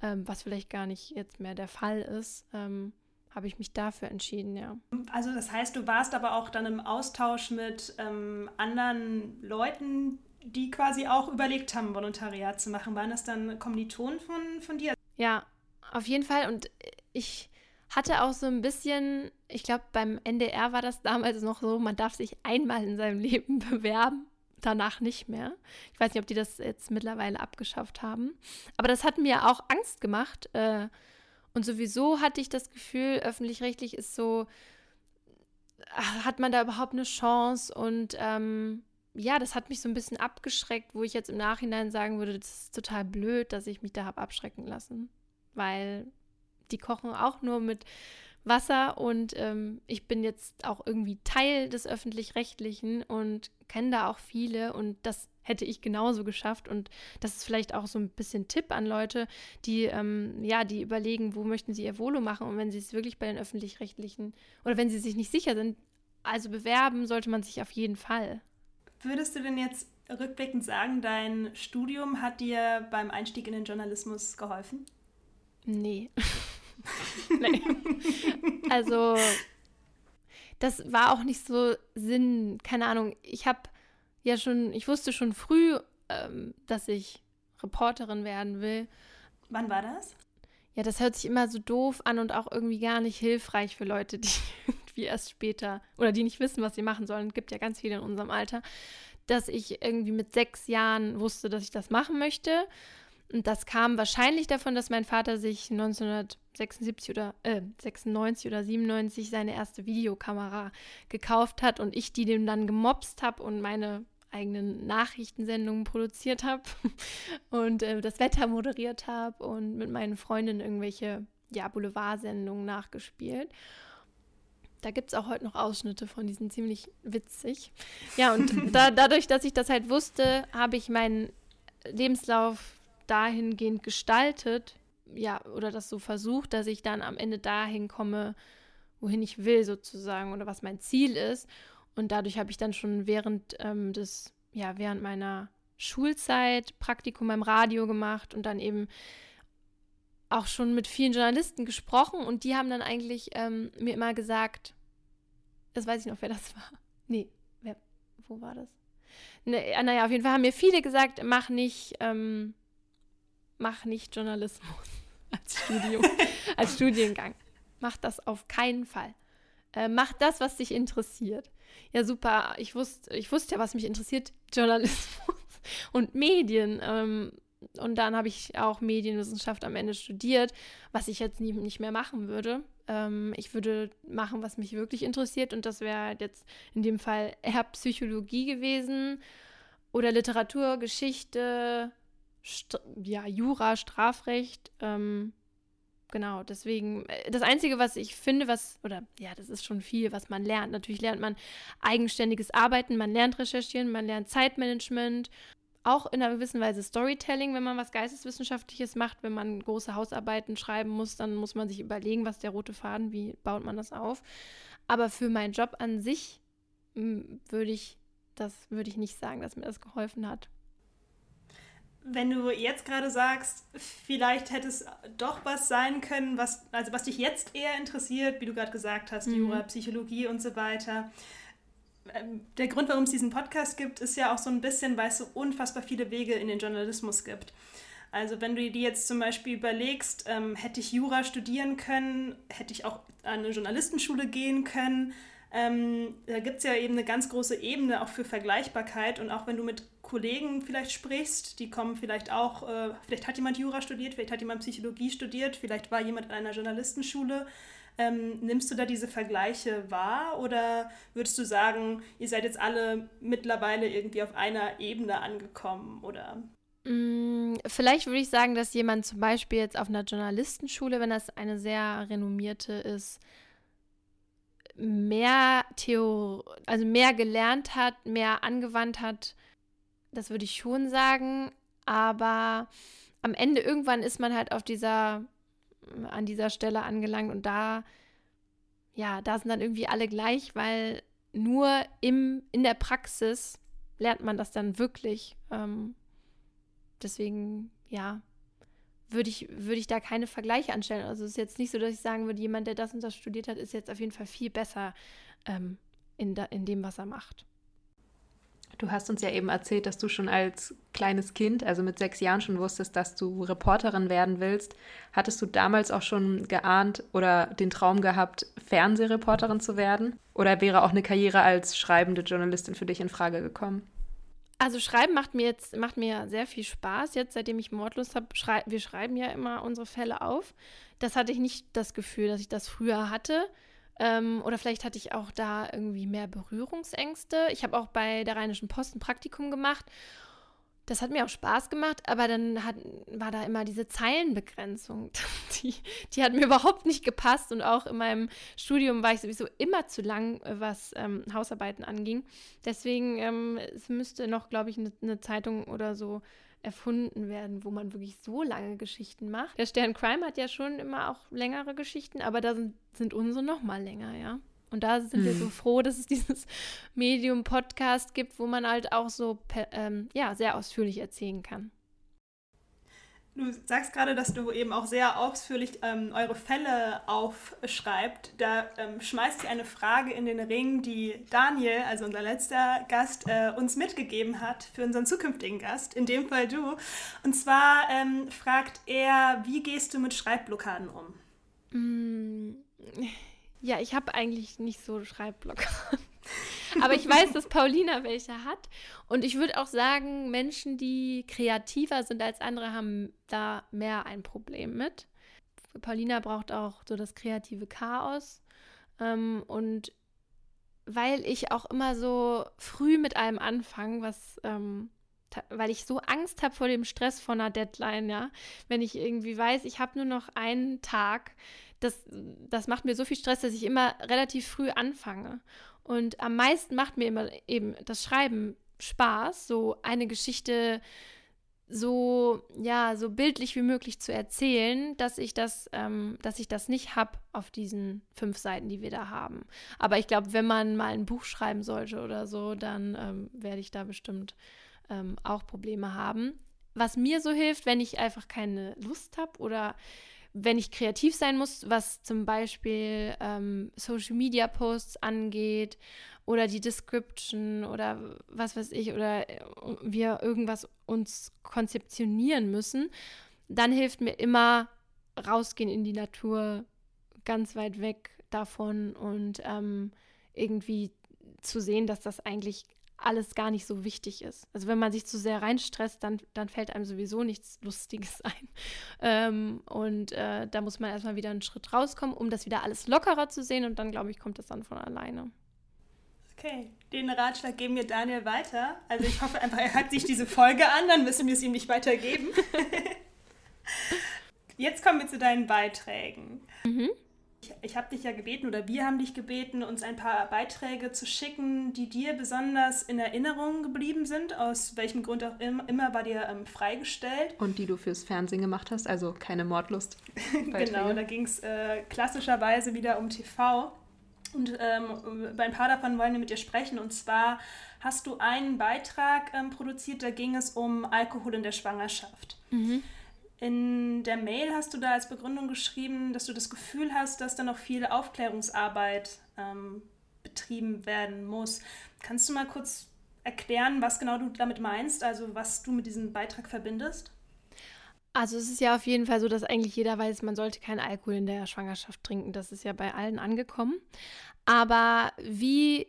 ähm, was vielleicht gar nicht jetzt mehr der Fall ist. Ähm, habe ich mich dafür entschieden, ja. Also das heißt, du warst aber auch dann im Austausch mit ähm, anderen Leuten, die quasi auch überlegt haben, Volontariat zu machen. Waren das dann Kommilitonen von, von dir? Ja, auf jeden Fall. Und ich hatte auch so ein bisschen, ich glaube, beim NDR war das damals noch so, man darf sich einmal in seinem Leben bewerben, danach nicht mehr. Ich weiß nicht, ob die das jetzt mittlerweile abgeschafft haben. Aber das hat mir auch Angst gemacht. Äh, und sowieso hatte ich das Gefühl, öffentlich-rechtlich ist so, hat man da überhaupt eine Chance? Und ähm, ja, das hat mich so ein bisschen abgeschreckt, wo ich jetzt im Nachhinein sagen würde, das ist total blöd, dass ich mich da habe abschrecken lassen. Weil die kochen auch nur mit Wasser und ähm, ich bin jetzt auch irgendwie Teil des öffentlich-rechtlichen und kenne da auch viele und das hätte ich genauso geschafft und das ist vielleicht auch so ein bisschen Tipp an Leute, die ähm, ja, die überlegen, wo möchten sie ihr Volo machen und wenn sie es wirklich bei den öffentlich-rechtlichen oder wenn sie sich nicht sicher sind, also bewerben sollte man sich auf jeden Fall. Würdest du denn jetzt rückblickend sagen, dein Studium hat dir beim Einstieg in den Journalismus geholfen? Nee. nee. Also, das war auch nicht so Sinn, keine Ahnung. Ich habe ja schon, ich wusste schon früh, ähm, dass ich Reporterin werden will. Wann war das? Ja, das hört sich immer so doof an und auch irgendwie gar nicht hilfreich für Leute, die irgendwie erst später oder die nicht wissen, was sie machen sollen. Es gibt ja ganz viele in unserem Alter, dass ich irgendwie mit sechs Jahren wusste, dass ich das machen möchte. Und das kam wahrscheinlich davon, dass mein Vater sich 1976 oder äh, 96 oder 97 seine erste Videokamera gekauft hat und ich die dem dann gemobst habe und meine eigenen Nachrichtensendungen produziert habe und äh, das Wetter moderiert habe und mit meinen Freundinnen irgendwelche ja, Boulevardsendungen nachgespielt. Da gibt es auch heute noch Ausschnitte von, die sind ziemlich witzig. Ja, und da, dadurch, dass ich das halt wusste, habe ich meinen Lebenslauf dahingehend gestaltet, ja, oder das so versucht, dass ich dann am Ende dahin komme, wohin ich will, sozusagen, oder was mein Ziel ist. Und dadurch habe ich dann schon während ähm, des, ja, während meiner Schulzeit Praktikum beim Radio gemacht und dann eben auch schon mit vielen Journalisten gesprochen und die haben dann eigentlich ähm, mir immer gesagt, das weiß ich noch, wer das war. Nee, wer, wo war das? Ne, naja, auf jeden Fall haben mir viele gesagt, mach nicht, ähm, mach nicht Journalismus als Studium, als Studiengang. Mach das auf keinen Fall. Äh, mach das, was dich interessiert. Ja, super. Ich wusste, ich wusste ja, was mich interessiert: Journalismus und Medien. Ähm, und dann habe ich auch Medienwissenschaft am Ende studiert, was ich jetzt nie, nicht mehr machen würde. Ähm, ich würde machen, was mich wirklich interessiert. Und das wäre jetzt in dem Fall eher Psychologie gewesen oder Literatur, Geschichte, St ja, Jura, Strafrecht. Ähm, genau, deswegen, äh, das Einzige, was ich finde, was, oder ja, das ist schon viel, was man lernt. Natürlich lernt man eigenständiges Arbeiten, man lernt recherchieren, man lernt Zeitmanagement, auch in einer gewissen Weise Storytelling, wenn man was Geisteswissenschaftliches macht, wenn man große Hausarbeiten schreiben muss, dann muss man sich überlegen, was der rote Faden, wie baut man das auf. Aber für meinen Job an sich würde ich das würde ich nicht sagen, dass mir das geholfen hat. Wenn du jetzt gerade sagst, vielleicht hätte es doch was sein können, was, also was dich jetzt eher interessiert, wie du gerade gesagt hast, mhm. Jura, Psychologie und so weiter, ähm, der Grund, warum es diesen Podcast gibt, ist ja auch so ein bisschen, weil es so unfassbar viele Wege in den Journalismus gibt. Also wenn du dir jetzt zum Beispiel überlegst, ähm, hätte ich Jura studieren können, hätte ich auch an eine Journalistenschule gehen können, ähm, da gibt es ja eben eine ganz große Ebene auch für Vergleichbarkeit und auch wenn du mit Kollegen vielleicht sprichst, die kommen vielleicht auch, äh, vielleicht hat jemand Jura studiert, vielleicht hat jemand Psychologie studiert, vielleicht war jemand an einer Journalistenschule. Ähm, nimmst du da diese Vergleiche wahr oder würdest du sagen, ihr seid jetzt alle mittlerweile irgendwie auf einer Ebene angekommen oder? Mm, vielleicht würde ich sagen, dass jemand zum Beispiel jetzt auf einer Journalistenschule, wenn das eine sehr renommierte ist, mehr Theor also mehr gelernt hat, mehr angewandt hat, das würde ich schon sagen. Aber am Ende irgendwann ist man halt auf dieser, an dieser Stelle angelangt und da, ja, da sind dann irgendwie alle gleich, weil nur im, in der Praxis lernt man das dann wirklich. Ähm, deswegen, ja, würde ich, würde ich da keine Vergleiche anstellen. Also es ist jetzt nicht so, dass ich sagen würde, jemand, der das und das studiert hat, ist jetzt auf jeden Fall viel besser ähm, in, da, in dem, was er macht. Du hast uns ja eben erzählt, dass du schon als kleines Kind, also mit sechs Jahren schon wusstest, dass du Reporterin werden willst. Hattest du damals auch schon geahnt oder den Traum gehabt, Fernsehreporterin zu werden? Oder wäre auch eine Karriere als schreibende Journalistin für dich in Frage gekommen? Also Schreiben macht mir jetzt macht mir sehr viel Spaß. Jetzt, seitdem ich Mordlust habe, schrei wir schreiben ja immer unsere Fälle auf. Das hatte ich nicht das Gefühl, dass ich das früher hatte. Ähm, oder vielleicht hatte ich auch da irgendwie mehr Berührungsängste. Ich habe auch bei der Rheinischen Post ein Praktikum gemacht das hat mir auch Spaß gemacht, aber dann hat, war da immer diese Zeilenbegrenzung. Die, die hat mir überhaupt nicht gepasst und auch in meinem Studium war ich sowieso immer zu lang, äh, was ähm, Hausarbeiten anging. Deswegen, ähm, es müsste noch, glaube ich, eine ne Zeitung oder so erfunden werden, wo man wirklich so lange Geschichten macht. Der Stern Crime hat ja schon immer auch längere Geschichten, aber da sind, sind unsere noch mal länger, ja. Und da sind mhm. wir so hm. froh, dass es dieses Medium-Podcast gibt, wo man halt auch so ähm, ja, sehr ausführlich erzählen kann. Du sagst gerade, dass du eben auch sehr ausführlich ähm, eure Fälle aufschreibt. Da ähm, schmeißt ihr eine Frage in den Ring, die Daniel, also unser letzter Gast, äh, uns mitgegeben hat für unseren zukünftigen Gast, in dem Fall du. Und zwar ähm, fragt er, wie gehst du mit Schreibblockaden um? Mm. Ja, ich habe eigentlich nicht so Schreibblockaden. Aber ich weiß, dass Paulina welche hat. Und ich würde auch sagen, Menschen, die kreativer sind als andere, haben da mehr ein Problem mit. Paulina braucht auch so das kreative Chaos. Ähm, und weil ich auch immer so früh mit einem anfange, was, ähm, weil ich so Angst habe vor dem Stress von einer Deadline, ja. Wenn ich irgendwie weiß, ich habe nur noch einen Tag, das, das macht mir so viel Stress, dass ich immer relativ früh anfange. Und am meisten macht mir immer eben das Schreiben Spaß, so eine Geschichte so ja so bildlich wie möglich zu erzählen, dass ich das, ähm, dass ich das nicht habe auf diesen fünf Seiten, die wir da haben. Aber ich glaube, wenn man mal ein Buch schreiben sollte oder so, dann ähm, werde ich da bestimmt ähm, auch Probleme haben. Was mir so hilft, wenn ich einfach keine Lust habe oder wenn ich kreativ sein muss, was zum Beispiel ähm, Social Media Posts angeht oder die Description oder was weiß ich, oder äh, wir irgendwas uns konzeptionieren müssen, dann hilft mir immer rausgehen in die Natur, ganz weit weg davon und ähm, irgendwie zu sehen, dass das eigentlich alles gar nicht so wichtig ist. Also wenn man sich zu sehr reinstresst, dann, dann fällt einem sowieso nichts Lustiges ein. Ähm, und äh, da muss man erstmal wieder einen Schritt rauskommen, um das wieder alles lockerer zu sehen und dann, glaube ich, kommt das dann von alleine. Okay, den Ratschlag geben wir Daniel weiter. Also ich hoffe einfach, er hat sich diese Folge an, dann müssen wir es ihm nicht weitergeben. Jetzt kommen wir zu deinen Beiträgen. Mhm. Ich, ich habe dich ja gebeten oder wir haben dich gebeten, uns ein paar Beiträge zu schicken, die dir besonders in Erinnerung geblieben sind, aus welchem Grund auch immer, war dir ähm, freigestellt. Und die du fürs Fernsehen gemacht hast, also keine Mordlust. genau, da ging es äh, klassischerweise wieder um TV. Und ähm, bei ein paar davon wollen wir mit dir sprechen. Und zwar hast du einen Beitrag ähm, produziert, da ging es um Alkohol in der Schwangerschaft. Mhm. In der Mail hast du da als Begründung geschrieben, dass du das Gefühl hast, dass da noch viel Aufklärungsarbeit ähm, betrieben werden muss. Kannst du mal kurz erklären, was genau du damit meinst, also was du mit diesem Beitrag verbindest? Also es ist ja auf jeden Fall so, dass eigentlich jeder weiß, man sollte keinen Alkohol in der Schwangerschaft trinken. Das ist ja bei allen angekommen. Aber wie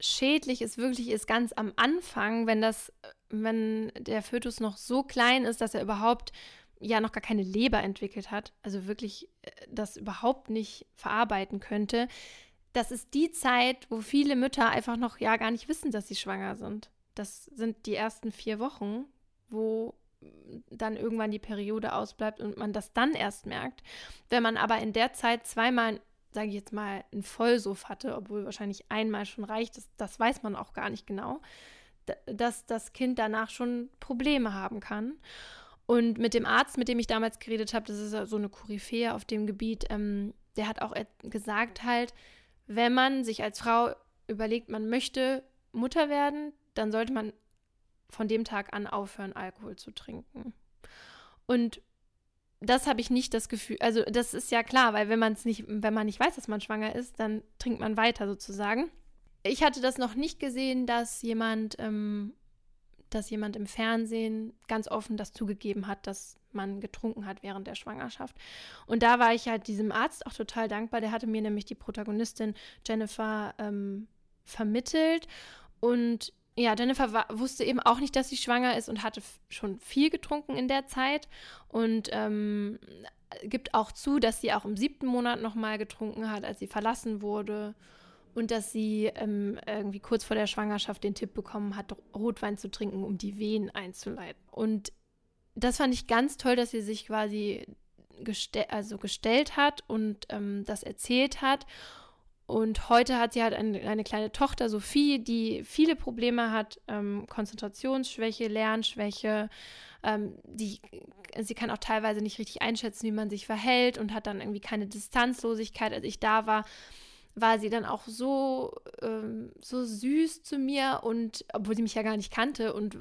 schädlich es wirklich ist, ganz am Anfang, wenn das, wenn der Fötus noch so klein ist, dass er überhaupt ja noch gar keine Leber entwickelt hat, also wirklich äh, das überhaupt nicht verarbeiten könnte, das ist die Zeit, wo viele Mütter einfach noch ja gar nicht wissen, dass sie schwanger sind. Das sind die ersten vier Wochen, wo dann irgendwann die Periode ausbleibt und man das dann erst merkt. Wenn man aber in der Zeit zweimal, sage ich jetzt mal, einen Vollsuff hatte, obwohl wahrscheinlich einmal schon reicht, das, das weiß man auch gar nicht genau, dass das Kind danach schon Probleme haben kann. Und mit dem Arzt, mit dem ich damals geredet habe, das ist so eine Koryphäe auf dem Gebiet, ähm, der hat auch gesagt halt, wenn man sich als Frau überlegt, man möchte Mutter werden, dann sollte man von dem Tag an aufhören, Alkohol zu trinken. Und das habe ich nicht das Gefühl, also das ist ja klar, weil wenn man es nicht, wenn man nicht weiß, dass man schwanger ist, dann trinkt man weiter sozusagen. Ich hatte das noch nicht gesehen, dass jemand, ähm, dass jemand im Fernsehen ganz offen das zugegeben hat, dass man getrunken hat während der Schwangerschaft. Und da war ich halt diesem Arzt auch total dankbar. Der hatte mir nämlich die Protagonistin Jennifer ähm, vermittelt und ja, Jennifer war, wusste eben auch nicht, dass sie schwanger ist und hatte schon viel getrunken in der Zeit und ähm, gibt auch zu, dass sie auch im siebten Monat nochmal getrunken hat, als sie verlassen wurde und dass sie ähm, irgendwie kurz vor der Schwangerschaft den Tipp bekommen hat, Rotwein zu trinken, um die Wehen einzuleiten. Und das fand ich ganz toll, dass sie sich quasi gestell also gestellt hat und ähm, das erzählt hat und heute hat sie halt eine, eine kleine Tochter, Sophie, die viele Probleme hat, ähm, Konzentrationsschwäche, Lernschwäche. Ähm, die, sie kann auch teilweise nicht richtig einschätzen, wie man sich verhält und hat dann irgendwie keine Distanzlosigkeit. Als ich da war, war sie dann auch so, ähm, so süß zu mir und obwohl sie mich ja gar nicht kannte und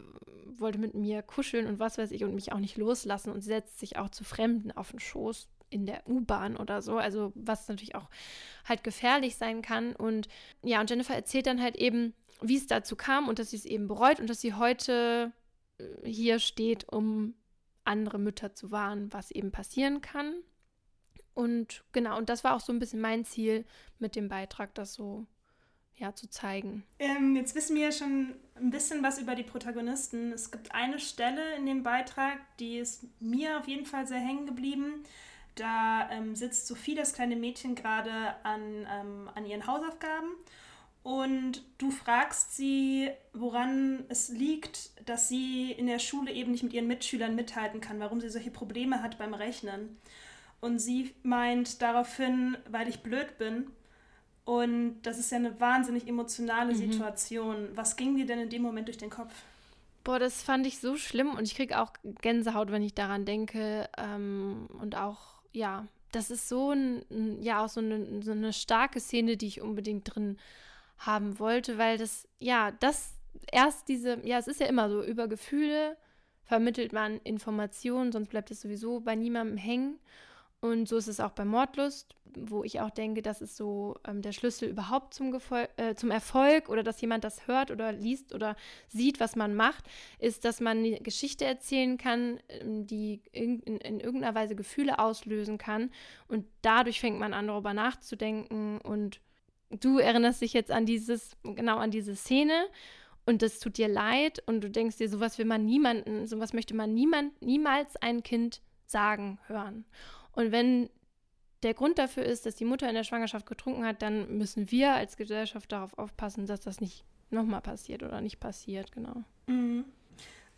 wollte mit mir kuscheln und was weiß ich und mich auch nicht loslassen und setzt sich auch zu Fremden auf den Schoß in der U-Bahn oder so, also was natürlich auch halt gefährlich sein kann. Und ja, und Jennifer erzählt dann halt eben, wie es dazu kam und dass sie es eben bereut und dass sie heute äh, hier steht, um andere Mütter zu warnen, was eben passieren kann. Und genau, und das war auch so ein bisschen mein Ziel mit dem Beitrag, das so ja, zu zeigen. Ähm, jetzt wissen wir ja schon ein bisschen was über die Protagonisten. Es gibt eine Stelle in dem Beitrag, die ist mir auf jeden Fall sehr hängen geblieben. Da ähm, sitzt Sophie, das kleine Mädchen, gerade an, ähm, an ihren Hausaufgaben und du fragst sie, woran es liegt, dass sie in der Schule eben nicht mit ihren Mitschülern mithalten kann, warum sie solche Probleme hat beim Rechnen. Und sie meint daraufhin, weil ich blöd bin. Und das ist ja eine wahnsinnig emotionale mhm. Situation. Was ging dir denn in dem Moment durch den Kopf? Boah, das fand ich so schlimm und ich kriege auch Gänsehaut, wenn ich daran denke. Ähm, und auch ja, das ist so ein, ja, auch so eine, so eine starke Szene, die ich unbedingt drin haben wollte, weil das, ja, das erst diese, ja, es ist ja immer so, über Gefühle vermittelt man Informationen, sonst bleibt es sowieso bei niemandem hängen. Und so ist es auch bei Mordlust, wo ich auch denke, das ist so ähm, der Schlüssel überhaupt zum, Gefol äh, zum Erfolg oder dass jemand das hört oder liest oder sieht, was man macht, ist, dass man eine Geschichte erzählen kann, ähm, die in, in, in irgendeiner Weise Gefühle auslösen kann. Und dadurch fängt man an, darüber nachzudenken. Und du erinnerst dich jetzt an dieses, genau an diese Szene und das tut dir leid und du denkst dir, sowas will man niemanden, sowas möchte man niemand, niemals ein Kind sagen, hören. Und wenn der Grund dafür ist, dass die Mutter in der Schwangerschaft getrunken hat, dann müssen wir als Gesellschaft darauf aufpassen, dass das nicht nochmal passiert oder nicht passiert, genau. Mhm.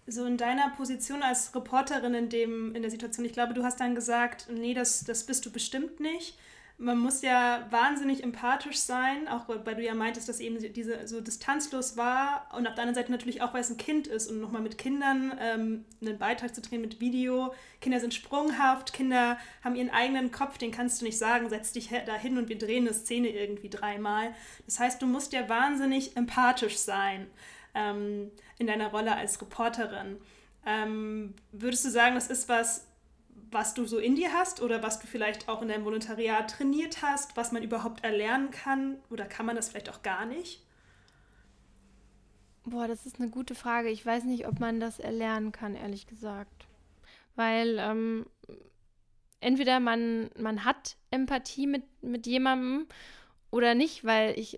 So in deiner Position als Reporterin in, dem, in der Situation, ich glaube, du hast dann gesagt, nee, das, das bist du bestimmt nicht man muss ja wahnsinnig empathisch sein, auch weil du ja meintest, dass eben diese so distanzlos war und auf der anderen Seite natürlich auch, weil es ein Kind ist und nochmal mit Kindern ähm, einen Beitrag zu drehen mit Video. Kinder sind sprunghaft, Kinder haben ihren eigenen Kopf, den kannst du nicht sagen, setz dich da hin und wir drehen eine Szene irgendwie dreimal. Das heißt, du musst ja wahnsinnig empathisch sein ähm, in deiner Rolle als Reporterin. Ähm, würdest du sagen, das ist was, was du so in dir hast oder was du vielleicht auch in deinem Volontariat trainiert hast, was man überhaupt erlernen kann oder kann man das vielleicht auch gar nicht? Boah, das ist eine gute Frage. Ich weiß nicht, ob man das erlernen kann, ehrlich gesagt. weil ähm, entweder man, man hat Empathie mit, mit jemandem oder nicht, weil ich,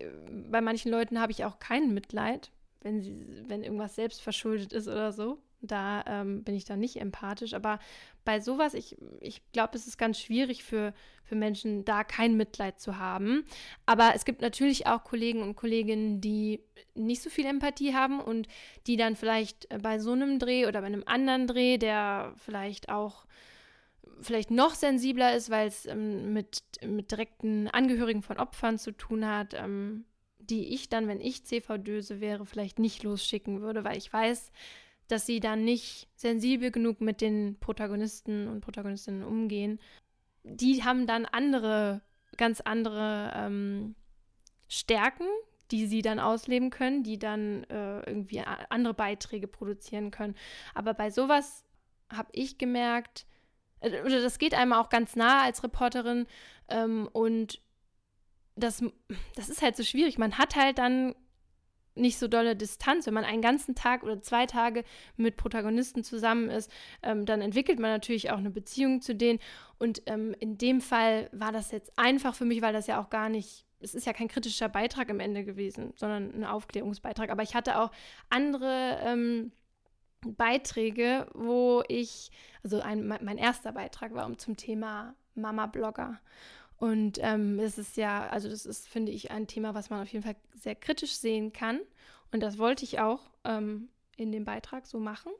bei manchen Leuten habe ich auch kein Mitleid, wenn sie, wenn irgendwas selbst verschuldet ist oder so. Da ähm, bin ich dann nicht empathisch. Aber bei sowas, ich, ich glaube, es ist ganz schwierig für, für Menschen, da kein Mitleid zu haben. Aber es gibt natürlich auch Kollegen und Kolleginnen, die nicht so viel Empathie haben und die dann vielleicht bei so einem Dreh oder bei einem anderen Dreh, der vielleicht auch vielleicht noch sensibler ist, weil es ähm, mit, mit direkten Angehörigen von Opfern zu tun hat, ähm, die ich dann, wenn ich CV-Döse wäre, vielleicht nicht losschicken würde, weil ich weiß, dass sie dann nicht sensibel genug mit den Protagonisten und Protagonistinnen umgehen. Die haben dann andere, ganz andere ähm, Stärken, die sie dann ausleben können, die dann äh, irgendwie andere Beiträge produzieren können. Aber bei sowas habe ich gemerkt, äh, oder das geht einem auch ganz nah als Reporterin ähm, und das, das ist halt so schwierig. Man hat halt dann nicht so dolle Distanz. Wenn man einen ganzen Tag oder zwei Tage mit Protagonisten zusammen ist, ähm, dann entwickelt man natürlich auch eine Beziehung zu denen. Und ähm, in dem Fall war das jetzt einfach für mich, weil das ja auch gar nicht, es ist ja kein kritischer Beitrag am Ende gewesen, sondern ein Aufklärungsbeitrag. Aber ich hatte auch andere ähm, Beiträge, wo ich, also ein, mein erster Beitrag war um zum Thema Mama-Blogger. Und ähm, es ist ja, also das ist, finde ich, ein Thema, was man auf jeden Fall sehr kritisch sehen kann. Und das wollte ich auch ähm, in dem Beitrag so machen.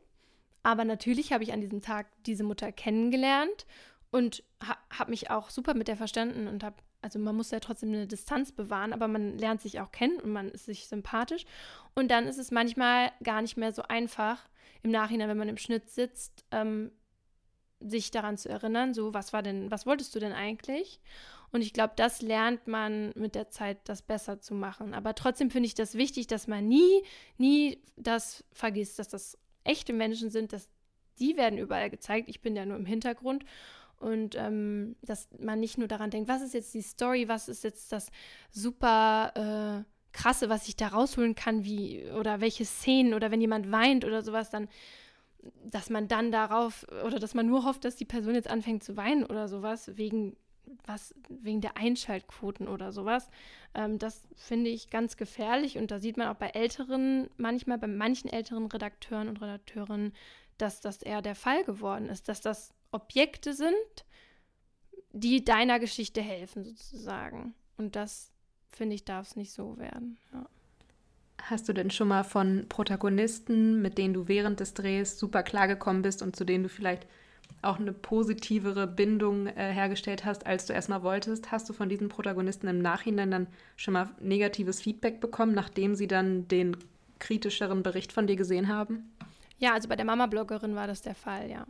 Aber natürlich habe ich an diesem Tag diese Mutter kennengelernt und ha habe mich auch super mit der verstanden und habe, also man muss ja trotzdem eine Distanz bewahren, aber man lernt sich auch kennen und man ist sich sympathisch. Und dann ist es manchmal gar nicht mehr so einfach im Nachhinein, wenn man im Schnitt sitzt, ähm, sich daran zu erinnern, so was war denn, was wolltest du denn eigentlich? Und ich glaube, das lernt man mit der Zeit, das besser zu machen. Aber trotzdem finde ich das wichtig, dass man nie, nie das vergisst, dass das echte Menschen sind, dass die werden überall gezeigt. Ich bin ja nur im Hintergrund. Und ähm, dass man nicht nur daran denkt, was ist jetzt die Story, was ist jetzt das super äh, krasse, was ich da rausholen kann, wie oder welche Szenen oder wenn jemand weint oder sowas, dann dass man dann darauf oder dass man nur hofft, dass die Person jetzt anfängt zu weinen oder sowas, wegen was, wegen der Einschaltquoten oder sowas. Ähm, das finde ich ganz gefährlich und da sieht man auch bei älteren, manchmal bei manchen älteren Redakteuren und Redakteurinnen, dass das eher der Fall geworden ist, dass das Objekte sind, die deiner Geschichte helfen, sozusagen. Und das, finde ich, darf es nicht so werden. Ja. Hast du denn schon mal von Protagonisten, mit denen du während des Drehs super klargekommen bist und zu denen du vielleicht auch eine positivere Bindung äh, hergestellt hast, als du erstmal wolltest, hast du von diesen Protagonisten im Nachhinein dann schon mal negatives Feedback bekommen, nachdem sie dann den kritischeren Bericht von dir gesehen haben? Ja, also bei der Mama-Bloggerin war das der Fall, ja.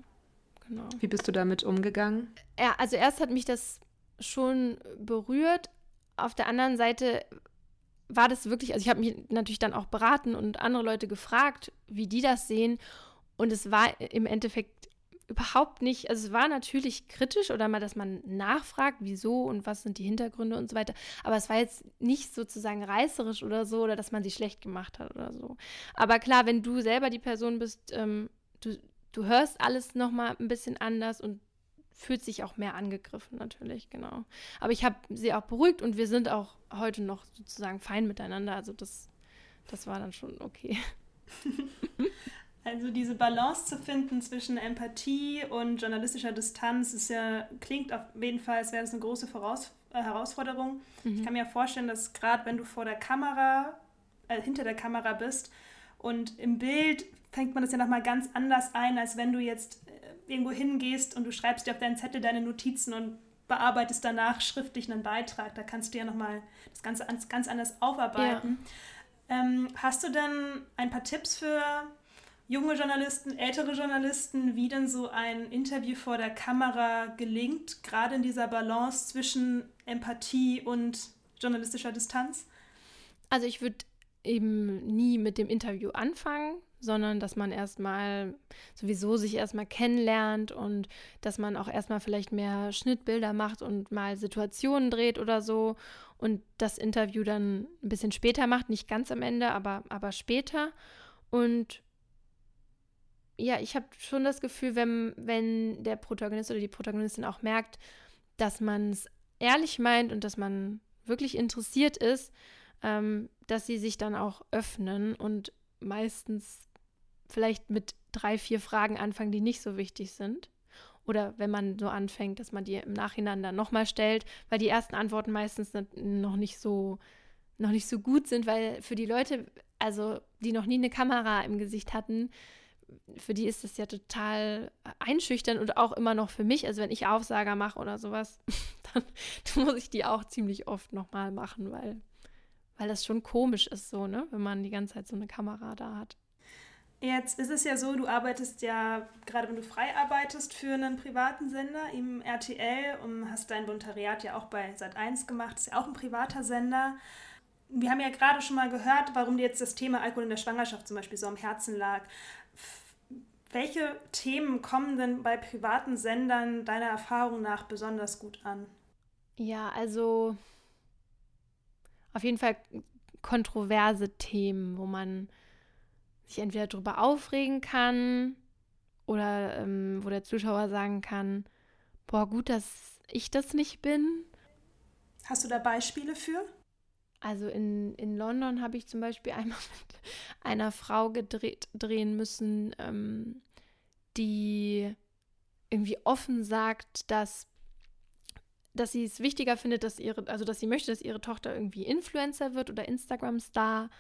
Genau. Wie bist du damit umgegangen? Ja, also erst hat mich das schon berührt. Auf der anderen Seite war das wirklich, also ich habe mich natürlich dann auch beraten und andere Leute gefragt, wie die das sehen. Und es war im Endeffekt überhaupt nicht, also es war natürlich kritisch oder mal, dass man nachfragt, wieso und was sind die Hintergründe und so weiter. Aber es war jetzt nicht sozusagen reißerisch oder so oder dass man sie schlecht gemacht hat oder so. Aber klar, wenn du selber die Person bist, ähm, du, du hörst alles nochmal ein bisschen anders und fühlt sich auch mehr angegriffen natürlich, genau. Aber ich habe sie auch beruhigt und wir sind auch heute noch sozusagen fein miteinander. Also das, das war dann schon okay. Also diese Balance zu finden zwischen Empathie und journalistischer Distanz ist ja, klingt auf jeden Fall, als wäre das eine große Voraus äh, Herausforderung. Mhm. Ich kann mir vorstellen, dass gerade wenn du vor der Kamera, äh, hinter der Kamera bist und im Bild fängt man das ja nochmal ganz anders ein, als wenn du jetzt irgendwo hingehst und du schreibst dir auf deinen Zettel deine Notizen und bearbeitest danach schriftlich einen Beitrag. Da kannst du ja nochmal das Ganze ganz anders aufarbeiten. Ja. Ähm, hast du denn ein paar Tipps für junge Journalisten, ältere Journalisten, wie denn so ein Interview vor der Kamera gelingt, gerade in dieser Balance zwischen Empathie und journalistischer Distanz? Also ich würde eben nie mit dem Interview anfangen, sondern dass man erstmal sowieso sich erstmal kennenlernt und dass man auch erstmal vielleicht mehr Schnittbilder macht und mal Situationen dreht oder so und das Interview dann ein bisschen später macht, nicht ganz am Ende, aber, aber später. Und ja, ich habe schon das Gefühl, wenn, wenn der Protagonist oder die Protagonistin auch merkt, dass man es ehrlich meint und dass man wirklich interessiert ist, ähm, dass sie sich dann auch öffnen und meistens vielleicht mit drei, vier Fragen anfangen, die nicht so wichtig sind. Oder wenn man so anfängt, dass man die im Nachhinein dann nochmal stellt, weil die ersten Antworten meistens noch nicht so, noch nicht so gut sind, weil für die Leute, also die noch nie eine Kamera im Gesicht hatten, für die ist das ja total einschüchternd und auch immer noch für mich. Also wenn ich Aufsager mache oder sowas, dann, muss ich die auch ziemlich oft nochmal machen, weil, weil das schon komisch ist so, ne? Wenn man die ganze Zeit so eine Kamera da hat. Jetzt ist es ja so, du arbeitest ja, gerade wenn du frei arbeitest, für einen privaten Sender im RTL und hast dein Volontariat ja auch bei Sat1 gemacht, ist ja auch ein privater Sender. Wir haben ja gerade schon mal gehört, warum dir jetzt das Thema Alkohol in der Schwangerschaft zum Beispiel so am Herzen lag. Welche Themen kommen denn bei privaten Sendern deiner Erfahrung nach besonders gut an? Ja, also auf jeden Fall kontroverse Themen, wo man sich entweder darüber aufregen kann oder ähm, wo der Zuschauer sagen kann, boah, gut, dass ich das nicht bin. Hast du da Beispiele für? Also in, in London habe ich zum Beispiel einmal mit einer Frau gedreht, drehen müssen, ähm, die irgendwie offen sagt, dass, dass sie es wichtiger findet, dass ihre, also dass sie möchte, dass ihre Tochter irgendwie Influencer wird oder Instagram-Star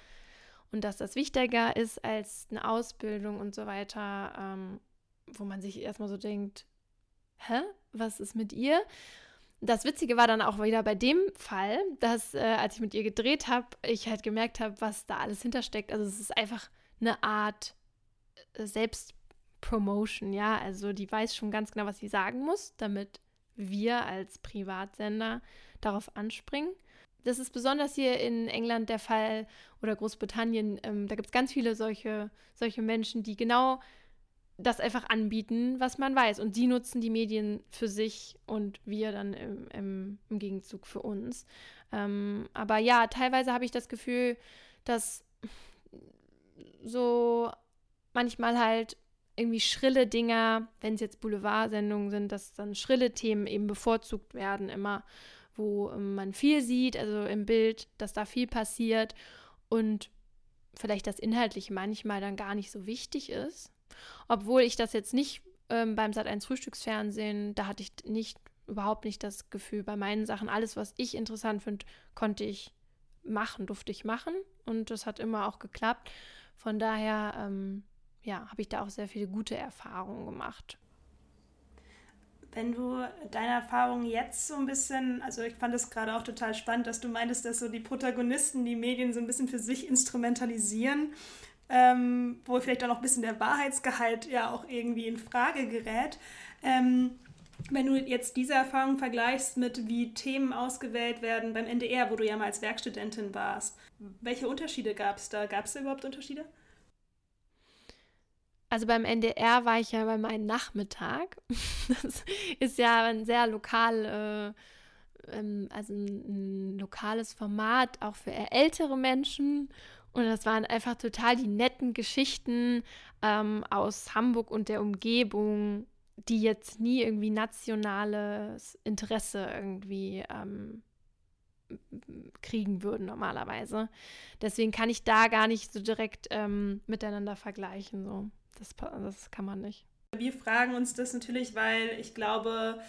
und dass das wichtiger ist als eine Ausbildung und so weiter, ähm, wo man sich erstmal so denkt, hä, was ist mit ihr? Das Witzige war dann auch wieder bei dem Fall, dass äh, als ich mit ihr gedreht habe, ich halt gemerkt habe, was da alles hintersteckt. Also es ist einfach eine Art äh, Selbstpromotion, ja. Also die weiß schon ganz genau, was sie sagen muss, damit wir als Privatsender darauf anspringen. Das ist besonders hier in England der Fall oder Großbritannien. Ähm, da gibt es ganz viele solche, solche Menschen, die genau das einfach anbieten, was man weiß. Und sie nutzen die Medien für sich und wir dann im, im, im Gegenzug für uns. Ähm, aber ja, teilweise habe ich das Gefühl, dass so manchmal halt irgendwie schrille Dinger, wenn es jetzt Boulevardsendungen sind, dass dann schrille Themen eben bevorzugt werden, immer, wo ähm, man viel sieht, also im Bild, dass da viel passiert und vielleicht das inhaltlich manchmal dann gar nicht so wichtig ist. Obwohl ich das jetzt nicht ähm, beim Sat1 Frühstücksfernsehen, da hatte ich nicht überhaupt nicht das Gefühl bei meinen Sachen. Alles, was ich interessant finde, konnte ich machen, durfte ich machen. Und das hat immer auch geklappt. Von daher, ähm, ja, habe ich da auch sehr viele gute Erfahrungen gemacht. Wenn du deine Erfahrungen jetzt so ein bisschen, also ich fand es gerade auch total spannend, dass du meintest, dass so die Protagonisten die Medien so ein bisschen für sich instrumentalisieren ähm, wo vielleicht auch noch ein bisschen der Wahrheitsgehalt ja auch irgendwie in Frage gerät. Ähm, wenn du jetzt diese Erfahrung vergleichst mit wie Themen ausgewählt werden beim NDR, wo du ja mal als Werkstudentin warst, welche Unterschiede gab es da? Gab es da überhaupt Unterschiede? Also beim NDR war ich ja bei meinem Nachmittag. Das ist ja ein sehr lokal, äh, ähm, also ein, ein, lokales Format auch für ältere Menschen. Und das waren einfach total die netten Geschichten ähm, aus Hamburg und der Umgebung, die jetzt nie irgendwie nationales Interesse irgendwie ähm, kriegen würden normalerweise. Deswegen kann ich da gar nicht so direkt ähm, miteinander vergleichen. So. Das, das kann man nicht. Wir fragen uns das natürlich, weil ich glaube,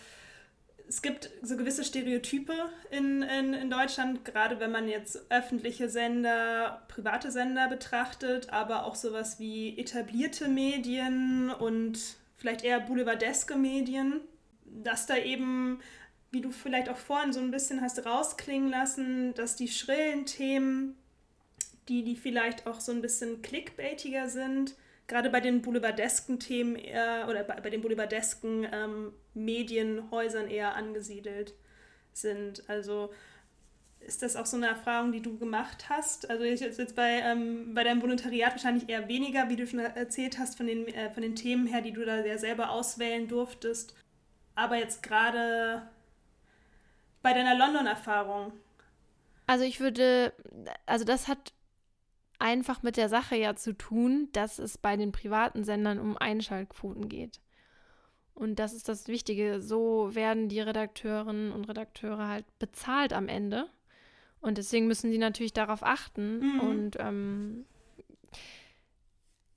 es gibt so gewisse Stereotype in, in, in Deutschland, gerade wenn man jetzt öffentliche Sender, private Sender betrachtet, aber auch sowas wie etablierte Medien und vielleicht eher boulevardeske Medien, dass da eben, wie du vielleicht auch vorhin so ein bisschen hast rausklingen lassen, dass die schrillen Themen, die, die vielleicht auch so ein bisschen clickbaitiger sind, gerade bei den boulevardesken Themen eher, oder bei, bei den boulevardesken ähm, Medienhäusern eher angesiedelt sind. Also ist das auch so eine Erfahrung, die du gemacht hast? Also jetzt, jetzt bei, ähm, bei deinem Volontariat wahrscheinlich eher weniger, wie du schon erzählt hast, von den, äh, von den Themen her, die du da sehr selber auswählen durftest. Aber jetzt gerade bei deiner London-Erfahrung. Also ich würde, also das hat einfach mit der Sache ja zu tun, dass es bei den privaten Sendern um Einschaltquoten geht. Und das ist das Wichtige. So werden die Redakteurinnen und Redakteure halt bezahlt am Ende. Und deswegen müssen sie natürlich darauf achten. Mhm. Und ähm,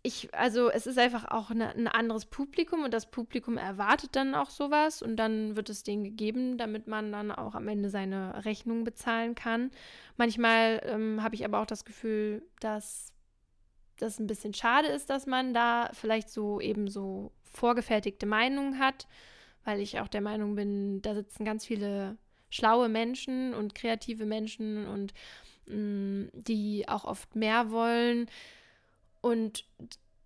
ich, also es ist einfach auch eine, ein anderes Publikum und das Publikum erwartet dann auch sowas und dann wird es denen gegeben, damit man dann auch am Ende seine Rechnung bezahlen kann. Manchmal ähm, habe ich aber auch das Gefühl, dass das ein bisschen schade ist, dass man da vielleicht so eben so vorgefertigte Meinungen hat, weil ich auch der Meinung bin, da sitzen ganz viele schlaue Menschen und kreative Menschen und mh, mm, die auch oft mehr wollen und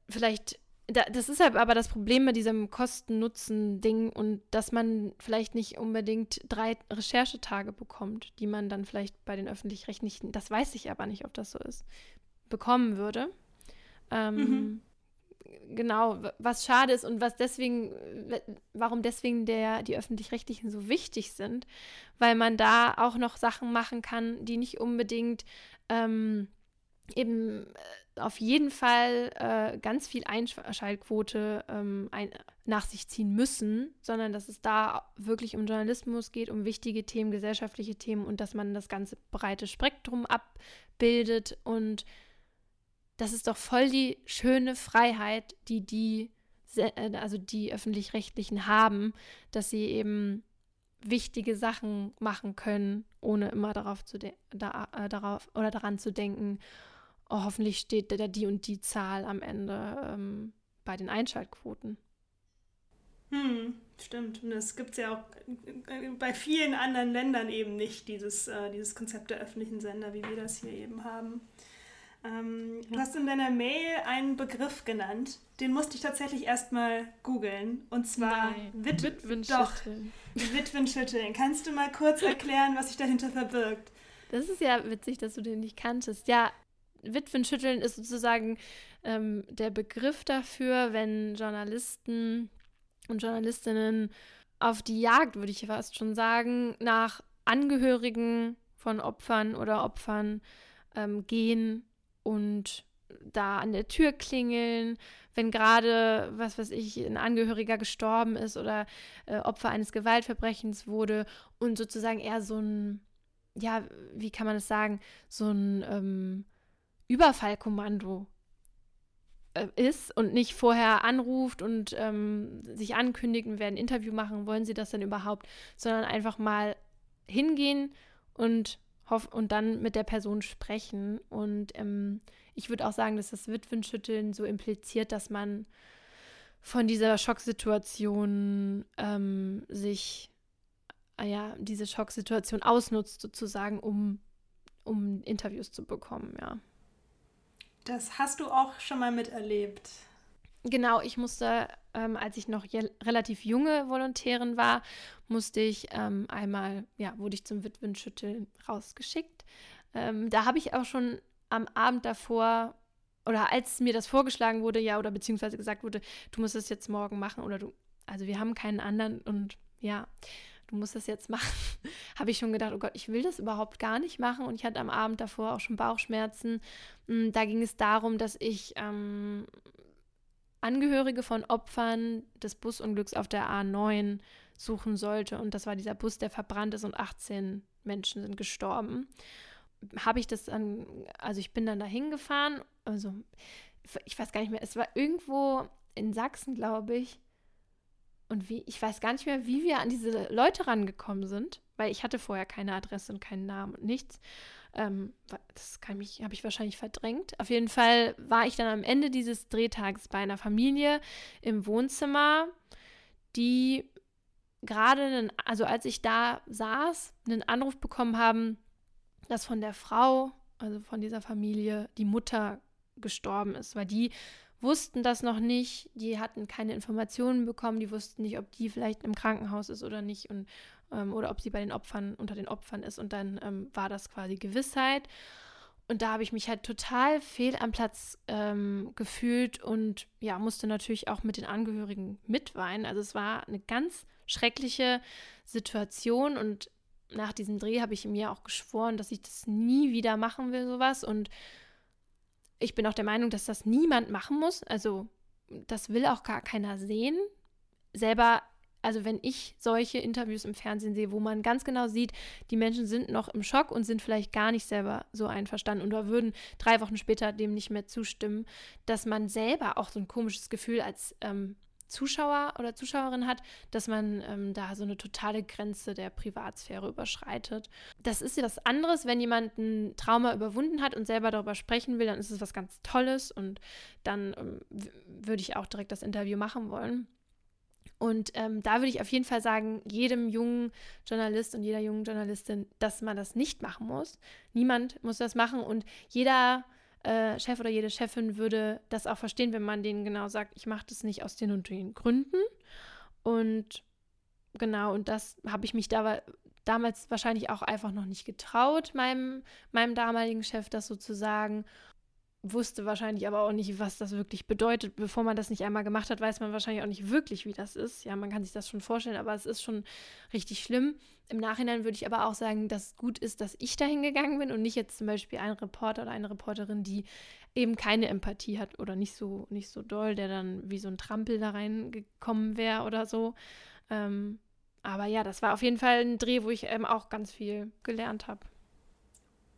vielleicht, das ist halt aber das Problem mit diesem Kosten-Nutzen-Ding und dass man vielleicht nicht unbedingt drei Recherchetage bekommt, die man dann vielleicht bei den öffentlich-rechtlichen, das weiß ich aber nicht, ob das so ist, bekommen würde. Ähm, mhm. Genau, was schade ist und was deswegen, warum deswegen der, die öffentlich-rechtlichen so wichtig sind, weil man da auch noch Sachen machen kann, die nicht unbedingt ähm, eben äh, auf jeden Fall äh, ganz viel Einschaltquote ähm, ein, nach sich ziehen müssen, sondern dass es da wirklich um Journalismus geht, um wichtige Themen, gesellschaftliche Themen und dass man das ganze breite Spektrum abbildet. Und das ist doch voll die schöne Freiheit, die die, äh, also die öffentlich-rechtlichen haben, dass sie eben wichtige Sachen machen können, ohne immer darauf zu da, äh, darauf oder daran zu denken, oh, hoffentlich steht da die und die Zahl am Ende ähm, bei den Einschaltquoten. Hm, stimmt. Und es gibt ja auch bei vielen anderen Ländern eben nicht dieses, äh, dieses Konzept der öffentlichen Sender, wie wir das hier eben haben. Ähm, ja. Du hast in deiner Mail einen Begriff genannt, den musste ich tatsächlich erstmal googeln. Und zwar Wit Witwenschütteln. Doch, Witwenschütteln. Kannst du mal kurz erklären, was sich dahinter verbirgt? Das ist ja witzig, dass du den nicht kanntest. Ja, Witwenschütteln ist sozusagen ähm, der Begriff dafür, wenn Journalisten und Journalistinnen auf die Jagd, würde ich fast schon sagen, nach Angehörigen von Opfern oder Opfern ähm, gehen und da an der Tür klingeln, wenn gerade, was weiß ich, ein Angehöriger gestorben ist oder äh, Opfer eines Gewaltverbrechens wurde und sozusagen eher so ein, ja, wie kann man das sagen, so ein ähm, Überfallkommando äh, ist und nicht vorher anruft und ähm, sich ankündigt und werden ein Interview machen, wollen sie das denn überhaupt, sondern einfach mal hingehen und und dann mit der Person sprechen. Und ähm, ich würde auch sagen, dass das Witwenschütteln so impliziert, dass man von dieser Schocksituation ähm, sich, äh, ja, diese Schocksituation ausnutzt, sozusagen, um, um Interviews zu bekommen, ja. Das hast du auch schon mal miterlebt. Genau, ich musste, ähm, als ich noch relativ junge Volontärin war, musste ich ähm, einmal, ja, wurde ich zum Witwenschütteln rausgeschickt. Ähm, da habe ich auch schon am Abend davor oder als mir das vorgeschlagen wurde, ja, oder beziehungsweise gesagt wurde, du musst es jetzt morgen machen oder du, also wir haben keinen anderen und ja, du musst das jetzt machen, habe ich schon gedacht, oh Gott, ich will das überhaupt gar nicht machen. Und ich hatte am Abend davor auch schon Bauchschmerzen. Mm, da ging es darum, dass ich ähm, Angehörige von Opfern des Busunglücks auf der A9 suchen sollte. Und das war dieser Bus, der verbrannt ist und 18 Menschen sind gestorben. Habe ich das dann, also ich bin dann da hingefahren, also ich weiß gar nicht mehr, es war irgendwo in Sachsen, glaube ich. Und wie, ich weiß gar nicht mehr, wie wir an diese Leute rangekommen sind, weil ich hatte vorher keine Adresse und keinen Namen und nichts. Ähm, das habe ich wahrscheinlich verdrängt. Auf jeden Fall war ich dann am Ende dieses Drehtags bei einer Familie im Wohnzimmer, die gerade, also als ich da saß, einen Anruf bekommen haben, dass von der Frau, also von dieser Familie, die Mutter gestorben ist, weil die wussten das noch nicht, die hatten keine Informationen bekommen, die wussten nicht, ob die vielleicht im Krankenhaus ist oder nicht und ähm, oder ob sie bei den Opfern unter den Opfern ist und dann ähm, war das quasi Gewissheit. Und da habe ich mich halt total fehl am Platz ähm, gefühlt und ja, musste natürlich auch mit den Angehörigen mitweinen. Also es war eine ganz schreckliche Situation und nach diesem Dreh habe ich mir auch geschworen, dass ich das nie wieder machen will, sowas. Und ich bin auch der Meinung, dass das niemand machen muss. Also das will auch gar keiner sehen. Selber, also wenn ich solche Interviews im Fernsehen sehe, wo man ganz genau sieht, die Menschen sind noch im Schock und sind vielleicht gar nicht selber so einverstanden oder würden drei Wochen später dem nicht mehr zustimmen, dass man selber auch so ein komisches Gefühl als ähm, Zuschauer oder Zuschauerin hat, dass man ähm, da so eine totale Grenze der Privatsphäre überschreitet. Das ist ja was anderes, wenn jemand ein Trauma überwunden hat und selber darüber sprechen will, dann ist es was ganz Tolles und dann ähm, würde ich auch direkt das Interview machen wollen. Und ähm, da würde ich auf jeden Fall sagen, jedem jungen Journalist und jeder jungen Journalistin, dass man das nicht machen muss. Niemand muss das machen und jeder äh, Chef oder jede Chefin würde das auch verstehen, wenn man denen genau sagt, ich mache das nicht aus den und den Gründen. Und genau, und das habe ich mich da damals wahrscheinlich auch einfach noch nicht getraut, meinem, meinem damaligen Chef das so zu sagen wusste wahrscheinlich aber auch nicht, was das wirklich bedeutet. Bevor man das nicht einmal gemacht hat, weiß man wahrscheinlich auch nicht wirklich, wie das ist. Ja, man kann sich das schon vorstellen, aber es ist schon richtig schlimm. Im Nachhinein würde ich aber auch sagen, dass es gut ist, dass ich dahin gegangen bin und nicht jetzt zum Beispiel ein Reporter oder eine Reporterin, die eben keine Empathie hat oder nicht so, nicht so doll, der dann wie so ein Trampel da reingekommen wäre oder so. Ähm, aber ja, das war auf jeden Fall ein Dreh, wo ich eben auch ganz viel gelernt habe.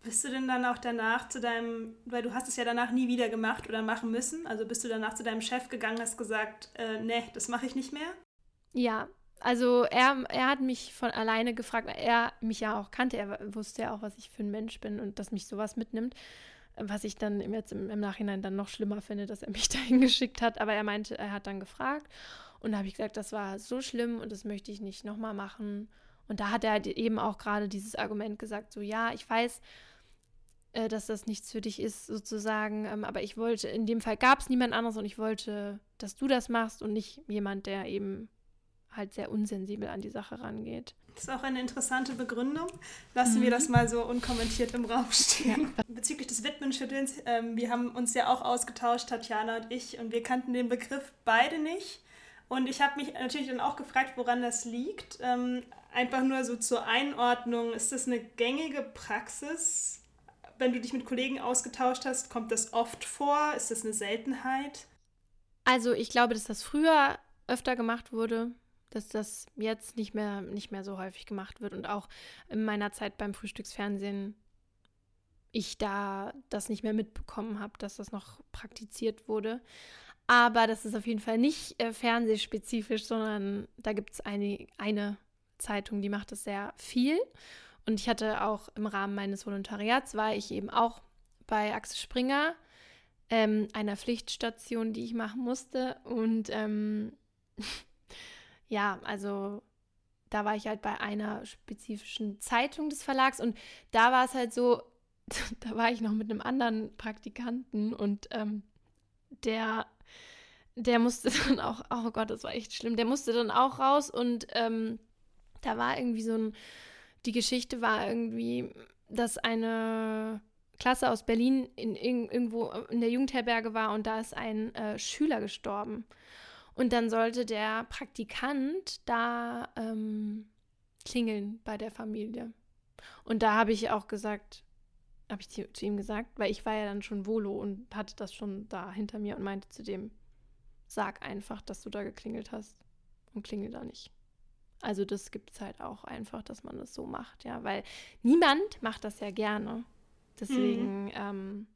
Bist du denn dann auch danach zu deinem, weil du hast es ja danach nie wieder gemacht oder machen müssen, also bist du danach zu deinem Chef gegangen, hast gesagt, äh, nee, das mache ich nicht mehr? Ja, also er, er hat mich von alleine gefragt, er mich ja auch kannte, er wusste ja auch, was ich für ein Mensch bin und dass mich sowas mitnimmt, was ich dann jetzt im, im Nachhinein dann noch schlimmer finde, dass er mich dahin geschickt hat, aber er meinte, er hat dann gefragt. Und da habe ich gesagt, das war so schlimm und das möchte ich nicht nochmal machen. Und da hat er halt eben auch gerade dieses Argument gesagt, so ja, ich weiß, äh, dass das nichts für dich ist, sozusagen. Ähm, aber ich wollte, in dem Fall gab es niemand anderes und ich wollte, dass du das machst und nicht jemand, der eben halt sehr unsensibel an die Sache rangeht. Das ist auch eine interessante Begründung. Lassen mhm. wir das mal so unkommentiert im Raum stehen. Ja. Bezüglich des Widmenschüttelns, ähm, wir haben uns ja auch ausgetauscht, Tatjana und ich, und wir kannten den Begriff beide nicht. Und ich habe mich natürlich dann auch gefragt, woran das liegt. Ähm, einfach nur so zur Einordnung, ist das eine gängige Praxis wenn du dich mit Kollegen ausgetauscht hast, kommt das oft vor? Ist das eine Seltenheit? Also ich glaube, dass das früher öfter gemacht wurde, dass das jetzt nicht mehr, nicht mehr so häufig gemacht wird. Und auch in meiner Zeit beim Frühstücksfernsehen ich da das nicht mehr mitbekommen habe, dass das noch praktiziert wurde. Aber das ist auf jeden Fall nicht äh, fernsehspezifisch, sondern da gibt es eine, eine Zeitung, die macht das sehr viel. Und ich hatte auch im Rahmen meines Volontariats, war ich eben auch bei Axel Springer, ähm, einer Pflichtstation, die ich machen musste. Und ähm, ja, also da war ich halt bei einer spezifischen Zeitung des Verlags und da war es halt so, da war ich noch mit einem anderen Praktikanten und ähm, der, der musste dann auch, oh Gott, das war echt schlimm, der musste dann auch raus und ähm, da war irgendwie so ein die Geschichte war irgendwie, dass eine Klasse aus Berlin in, in, irgendwo in der Jugendherberge war und da ist ein äh, Schüler gestorben. Und dann sollte der Praktikant da ähm, klingeln bei der Familie. Und da habe ich auch gesagt, habe ich zu, zu ihm gesagt, weil ich war ja dann schon Volo und hatte das schon da hinter mir und meinte zu dem, sag einfach, dass du da geklingelt hast und klingel da nicht. Also das gibt es halt auch einfach, dass man das so macht, ja, weil niemand macht das ja gerne. Deswegen, mhm. ähm,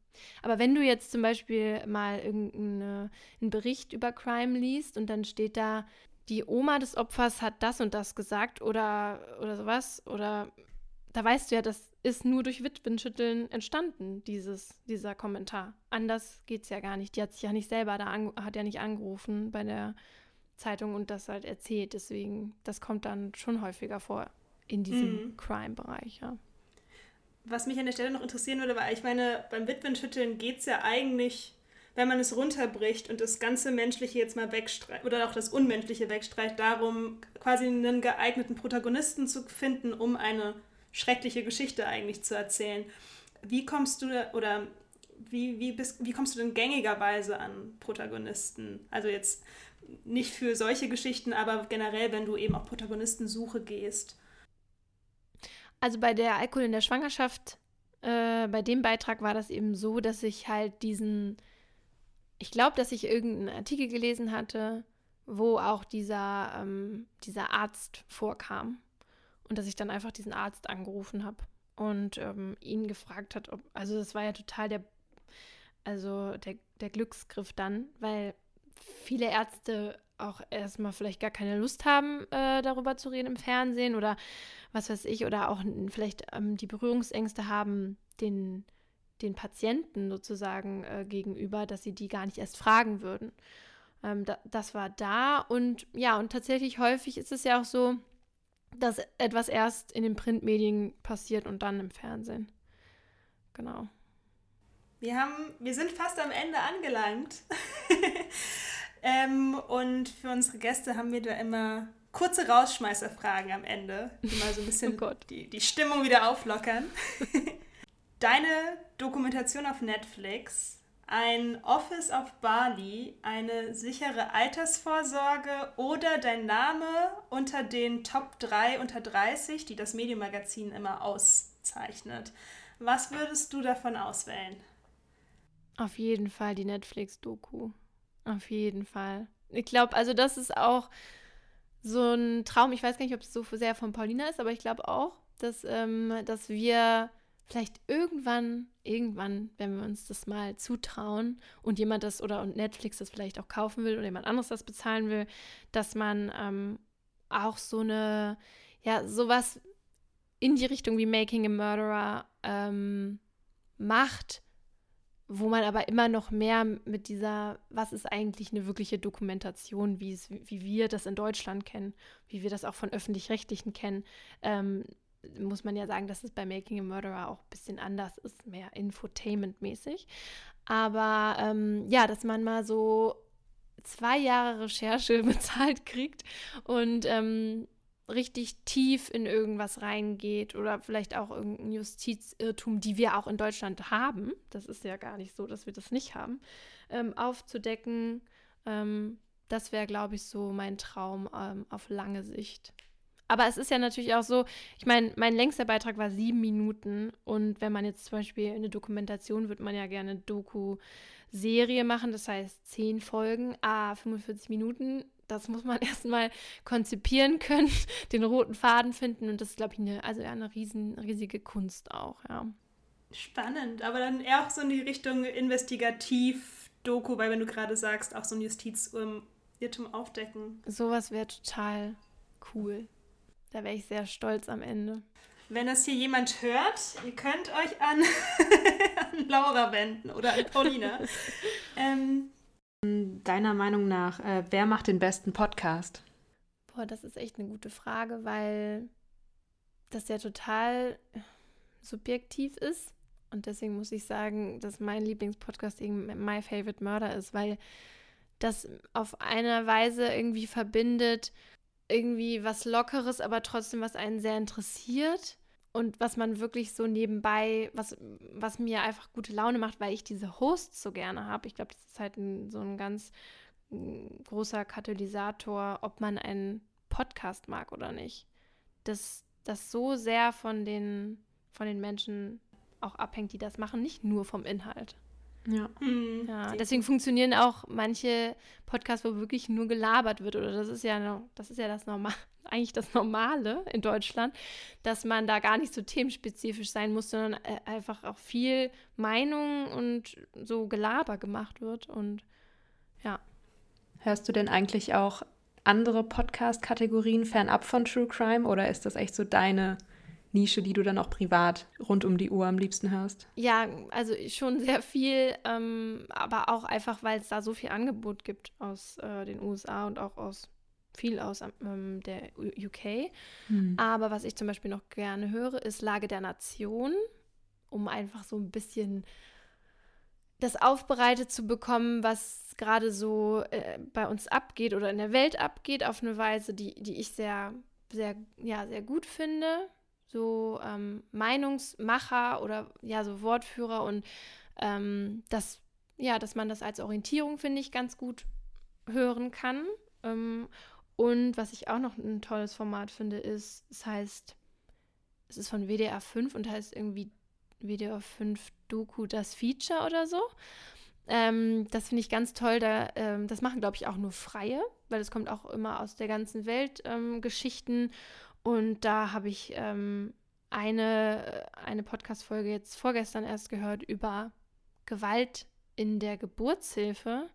aber wenn du jetzt zum Beispiel mal irgendeinen Bericht über Crime liest und dann steht da, die Oma des Opfers hat das und das gesagt oder, oder sowas, oder da weißt du ja, das ist nur durch Witwenschütteln entstanden, dieses, dieser Kommentar. Anders geht es ja gar nicht. Die hat sich ja nicht selber da, hat ja nicht angerufen bei der Zeitung und das halt erzählt. Deswegen, das kommt dann schon häufiger vor in diesem mhm. Crime-Bereich, ja. Was mich an der Stelle noch interessieren würde, weil ich meine, beim Witwenschütteln geht es ja eigentlich, wenn man es runterbricht und das ganze Menschliche jetzt mal wegstreicht, oder auch das Unmenschliche wegstreicht, darum, quasi einen geeigneten Protagonisten zu finden, um eine schreckliche Geschichte eigentlich zu erzählen. Wie kommst du, oder wie, wie, bist, wie kommst du denn gängigerweise an Protagonisten? Also jetzt nicht für solche Geschichten, aber generell, wenn du eben auf Protagonistensuche gehst. Also bei der Alkohol in der Schwangerschaft äh, bei dem Beitrag war das eben so, dass ich halt diesen, ich glaube, dass ich irgendeinen Artikel gelesen hatte, wo auch dieser, ähm, dieser Arzt vorkam. Und dass ich dann einfach diesen Arzt angerufen habe und ähm, ihn gefragt hat, ob, also das war ja total der, also der, der Glücksgriff dann, weil viele Ärzte auch erstmal vielleicht gar keine Lust haben, äh, darüber zu reden im Fernsehen oder was weiß ich, oder auch vielleicht ähm, die Berührungsängste haben, den, den Patienten sozusagen äh, gegenüber, dass sie die gar nicht erst fragen würden. Ähm, da, das war da und ja, und tatsächlich häufig ist es ja auch so, dass etwas erst in den Printmedien passiert und dann im Fernsehen. Genau. Wir haben, wir sind fast am Ende angelangt. ähm, und für unsere Gäste haben wir da immer kurze Rausschmeißerfragen am Ende, die mal so ein bisschen oh die, die Stimmung wieder auflockern. Deine Dokumentation auf Netflix ein Office auf Bali, eine sichere Altersvorsorge oder dein Name unter den Top 3 unter 30, die das Medienmagazin immer auszeichnet. Was würdest du davon auswählen? Auf jeden Fall die Netflix-Doku. Auf jeden Fall. Ich glaube, also das ist auch so ein Traum. Ich weiß gar nicht, ob es so sehr von Paulina ist, aber ich glaube auch, dass, ähm, dass wir vielleicht irgendwann, irgendwann, wenn wir uns das mal zutrauen und jemand das oder und Netflix das vielleicht auch kaufen will oder jemand anderes das bezahlen will, dass man ähm, auch so eine, ja, sowas in die Richtung wie Making a Murderer ähm, macht, wo man aber immer noch mehr mit dieser, was ist eigentlich eine wirkliche Dokumentation, wie, es, wie wir das in Deutschland kennen, wie wir das auch von öffentlich-rechtlichen kennen, ähm, muss man ja sagen, dass es bei Making a Murderer auch ein bisschen anders ist, mehr Infotainment-mäßig. Aber ähm, ja, dass man mal so zwei Jahre Recherche bezahlt kriegt und ähm, richtig tief in irgendwas reingeht oder vielleicht auch irgendein Justizirrtum, die wir auch in Deutschland haben, das ist ja gar nicht so, dass wir das nicht haben, ähm, aufzudecken. Ähm, das wäre, glaube ich, so mein Traum ähm, auf lange Sicht. Aber es ist ja natürlich auch so, ich meine, mein längster Beitrag war sieben Minuten. Und wenn man jetzt zum Beispiel eine Dokumentation, würde man ja gerne Doku-Serie machen, das heißt zehn Folgen, ah, 45 Minuten. Das muss man erstmal konzipieren können, den roten Faden finden. Und das ist, glaube ich, eine, also eine riesen, riesige Kunst auch, ja. Spannend, aber dann eher auch so in die Richtung Investigativ-Doku, weil wenn du gerade sagst, auch so ein Justizirrtum aufdecken. Sowas wäre total cool. Da wäre ich sehr stolz am Ende. Wenn das hier jemand hört, ihr könnt euch an, an Laura wenden oder an Paulina. ähm, Deiner Meinung nach, äh, wer macht den besten Podcast? Boah, das ist echt eine gute Frage, weil das ja total subjektiv ist. Und deswegen muss ich sagen, dass mein Lieblingspodcast eben My Favorite Murder ist, weil das auf eine Weise irgendwie verbindet, irgendwie was Lockeres, aber trotzdem, was einen sehr interessiert und was man wirklich so nebenbei, was, was mir einfach gute Laune macht, weil ich diese Hosts so gerne habe. Ich glaube, das ist halt ein, so ein ganz ein großer Katalysator, ob man einen Podcast mag oder nicht. Dass das so sehr von den, von den Menschen auch abhängt, die das machen, nicht nur vom Inhalt. Ja. Hm, ja deswegen funktionieren auch manche Podcasts, wo wirklich nur gelabert wird. Oder das ist ja, das ist ja das Normal, eigentlich das Normale in Deutschland, dass man da gar nicht so themenspezifisch sein muss, sondern äh, einfach auch viel Meinung und so Gelaber gemacht wird. Und ja. Hörst du denn eigentlich auch andere Podcast-Kategorien fernab von True Crime oder ist das echt so deine Nische, die du dann auch privat rund um die Uhr am liebsten hörst? Ja, also schon sehr viel, ähm, aber auch einfach, weil es da so viel Angebot gibt aus äh, den USA und auch aus viel aus ähm, der UK. Hm. Aber was ich zum Beispiel noch gerne höre, ist Lage der Nation, um einfach so ein bisschen das aufbereitet zu bekommen, was gerade so äh, bei uns abgeht oder in der Welt abgeht, auf eine Weise, die, die ich sehr, sehr, ja, sehr gut finde so ähm, Meinungsmacher oder ja, so Wortführer und ähm, das, ja, dass man das als Orientierung, finde ich, ganz gut hören kann. Ähm, und was ich auch noch ein tolles Format finde, ist, es heißt, es ist von WDR 5 und heißt irgendwie WDR 5 Doku das Feature oder so. Ähm, das finde ich ganz toll. Da, ähm, das machen, glaube ich, auch nur Freie, weil es kommt auch immer aus der ganzen Welt ähm, Geschichten. Und da habe ich ähm, eine, eine Podcast-Folge jetzt vorgestern erst gehört über Gewalt in der Geburtshilfe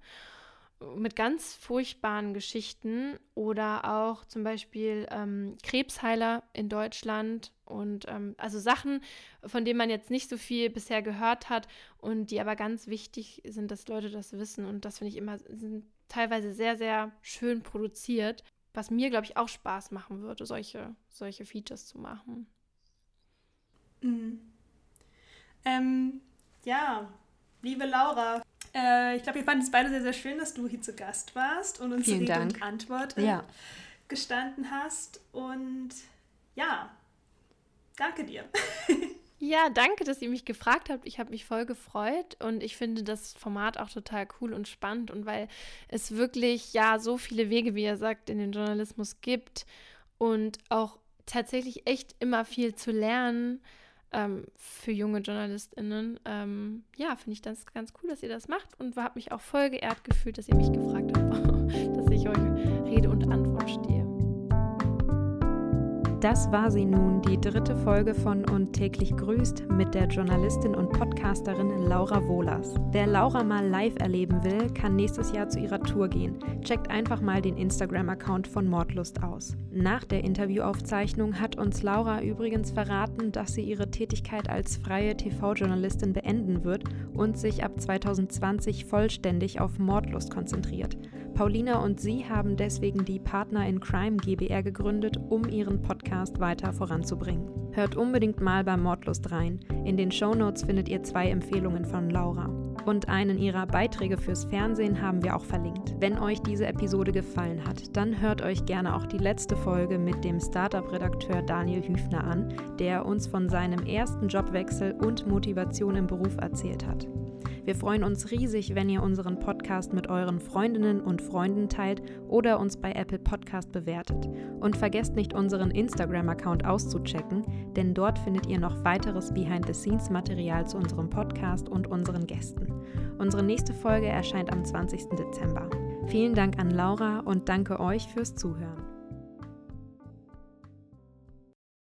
mit ganz furchtbaren Geschichten oder auch zum Beispiel ähm, Krebsheiler in Deutschland und ähm, also Sachen, von denen man jetzt nicht so viel bisher gehört hat und die aber ganz wichtig sind, dass Leute das wissen. Und das finde ich immer sind teilweise sehr, sehr schön produziert, was mir, glaube ich, auch Spaß machen würde, solche, solche Features zu machen. Mhm. Ähm, ja, liebe Laura, äh, ich glaube, wir fanden es beide sehr, sehr schön, dass du hier zu Gast warst und uns Vielen Rede Dank. und Antwort äh, Ja. gestanden hast. Und ja, danke dir. Ja, danke, dass ihr mich gefragt habt. Ich habe mich voll gefreut und ich finde das Format auch total cool und spannend und weil es wirklich ja so viele Wege, wie ihr sagt, in den Journalismus gibt und auch tatsächlich echt immer viel zu lernen ähm, für junge JournalistInnen. Ähm, ja, finde ich das ganz cool, dass ihr das macht und habe mich auch voll geehrt gefühlt, dass ihr mich gefragt habt, dass ich euch Rede und Antwort stehe. Das war sie nun, die dritte Folge von Und täglich grüßt mit der Journalistin und Podcasterin Laura Wohlers. Wer Laura mal live erleben will, kann nächstes Jahr zu ihrer Tour gehen. Checkt einfach mal den Instagram-Account von Mordlust aus. Nach der Interviewaufzeichnung hat uns Laura übrigens verraten, dass sie ihre Tätigkeit als freie TV-Journalistin beenden wird und sich ab 2020 vollständig auf Mordlust konzentriert. Paulina und sie haben deswegen die Partner in Crime GBR gegründet, um ihren Podcast weiter voranzubringen. Hört unbedingt mal bei Mordlust rein. In den Shownotes findet ihr zwei Empfehlungen von Laura. Und einen ihrer Beiträge fürs Fernsehen haben wir auch verlinkt. Wenn euch diese Episode gefallen hat, dann hört euch gerne auch die letzte Folge mit dem Startup-Redakteur Daniel Hüfner an, der uns von seinem ersten Jobwechsel und Motivation im Beruf erzählt hat. Wir freuen uns riesig, wenn ihr unseren Podcast mit euren Freundinnen und Freunden teilt oder uns bei Apple Podcast bewertet. Und vergesst nicht, unseren Instagram-Account auszuchecken, denn dort findet ihr noch weiteres Behind-the-Scenes-Material zu unserem Podcast und unseren Gästen. Unsere nächste Folge erscheint am 20. Dezember. Vielen Dank an Laura und danke euch fürs Zuhören.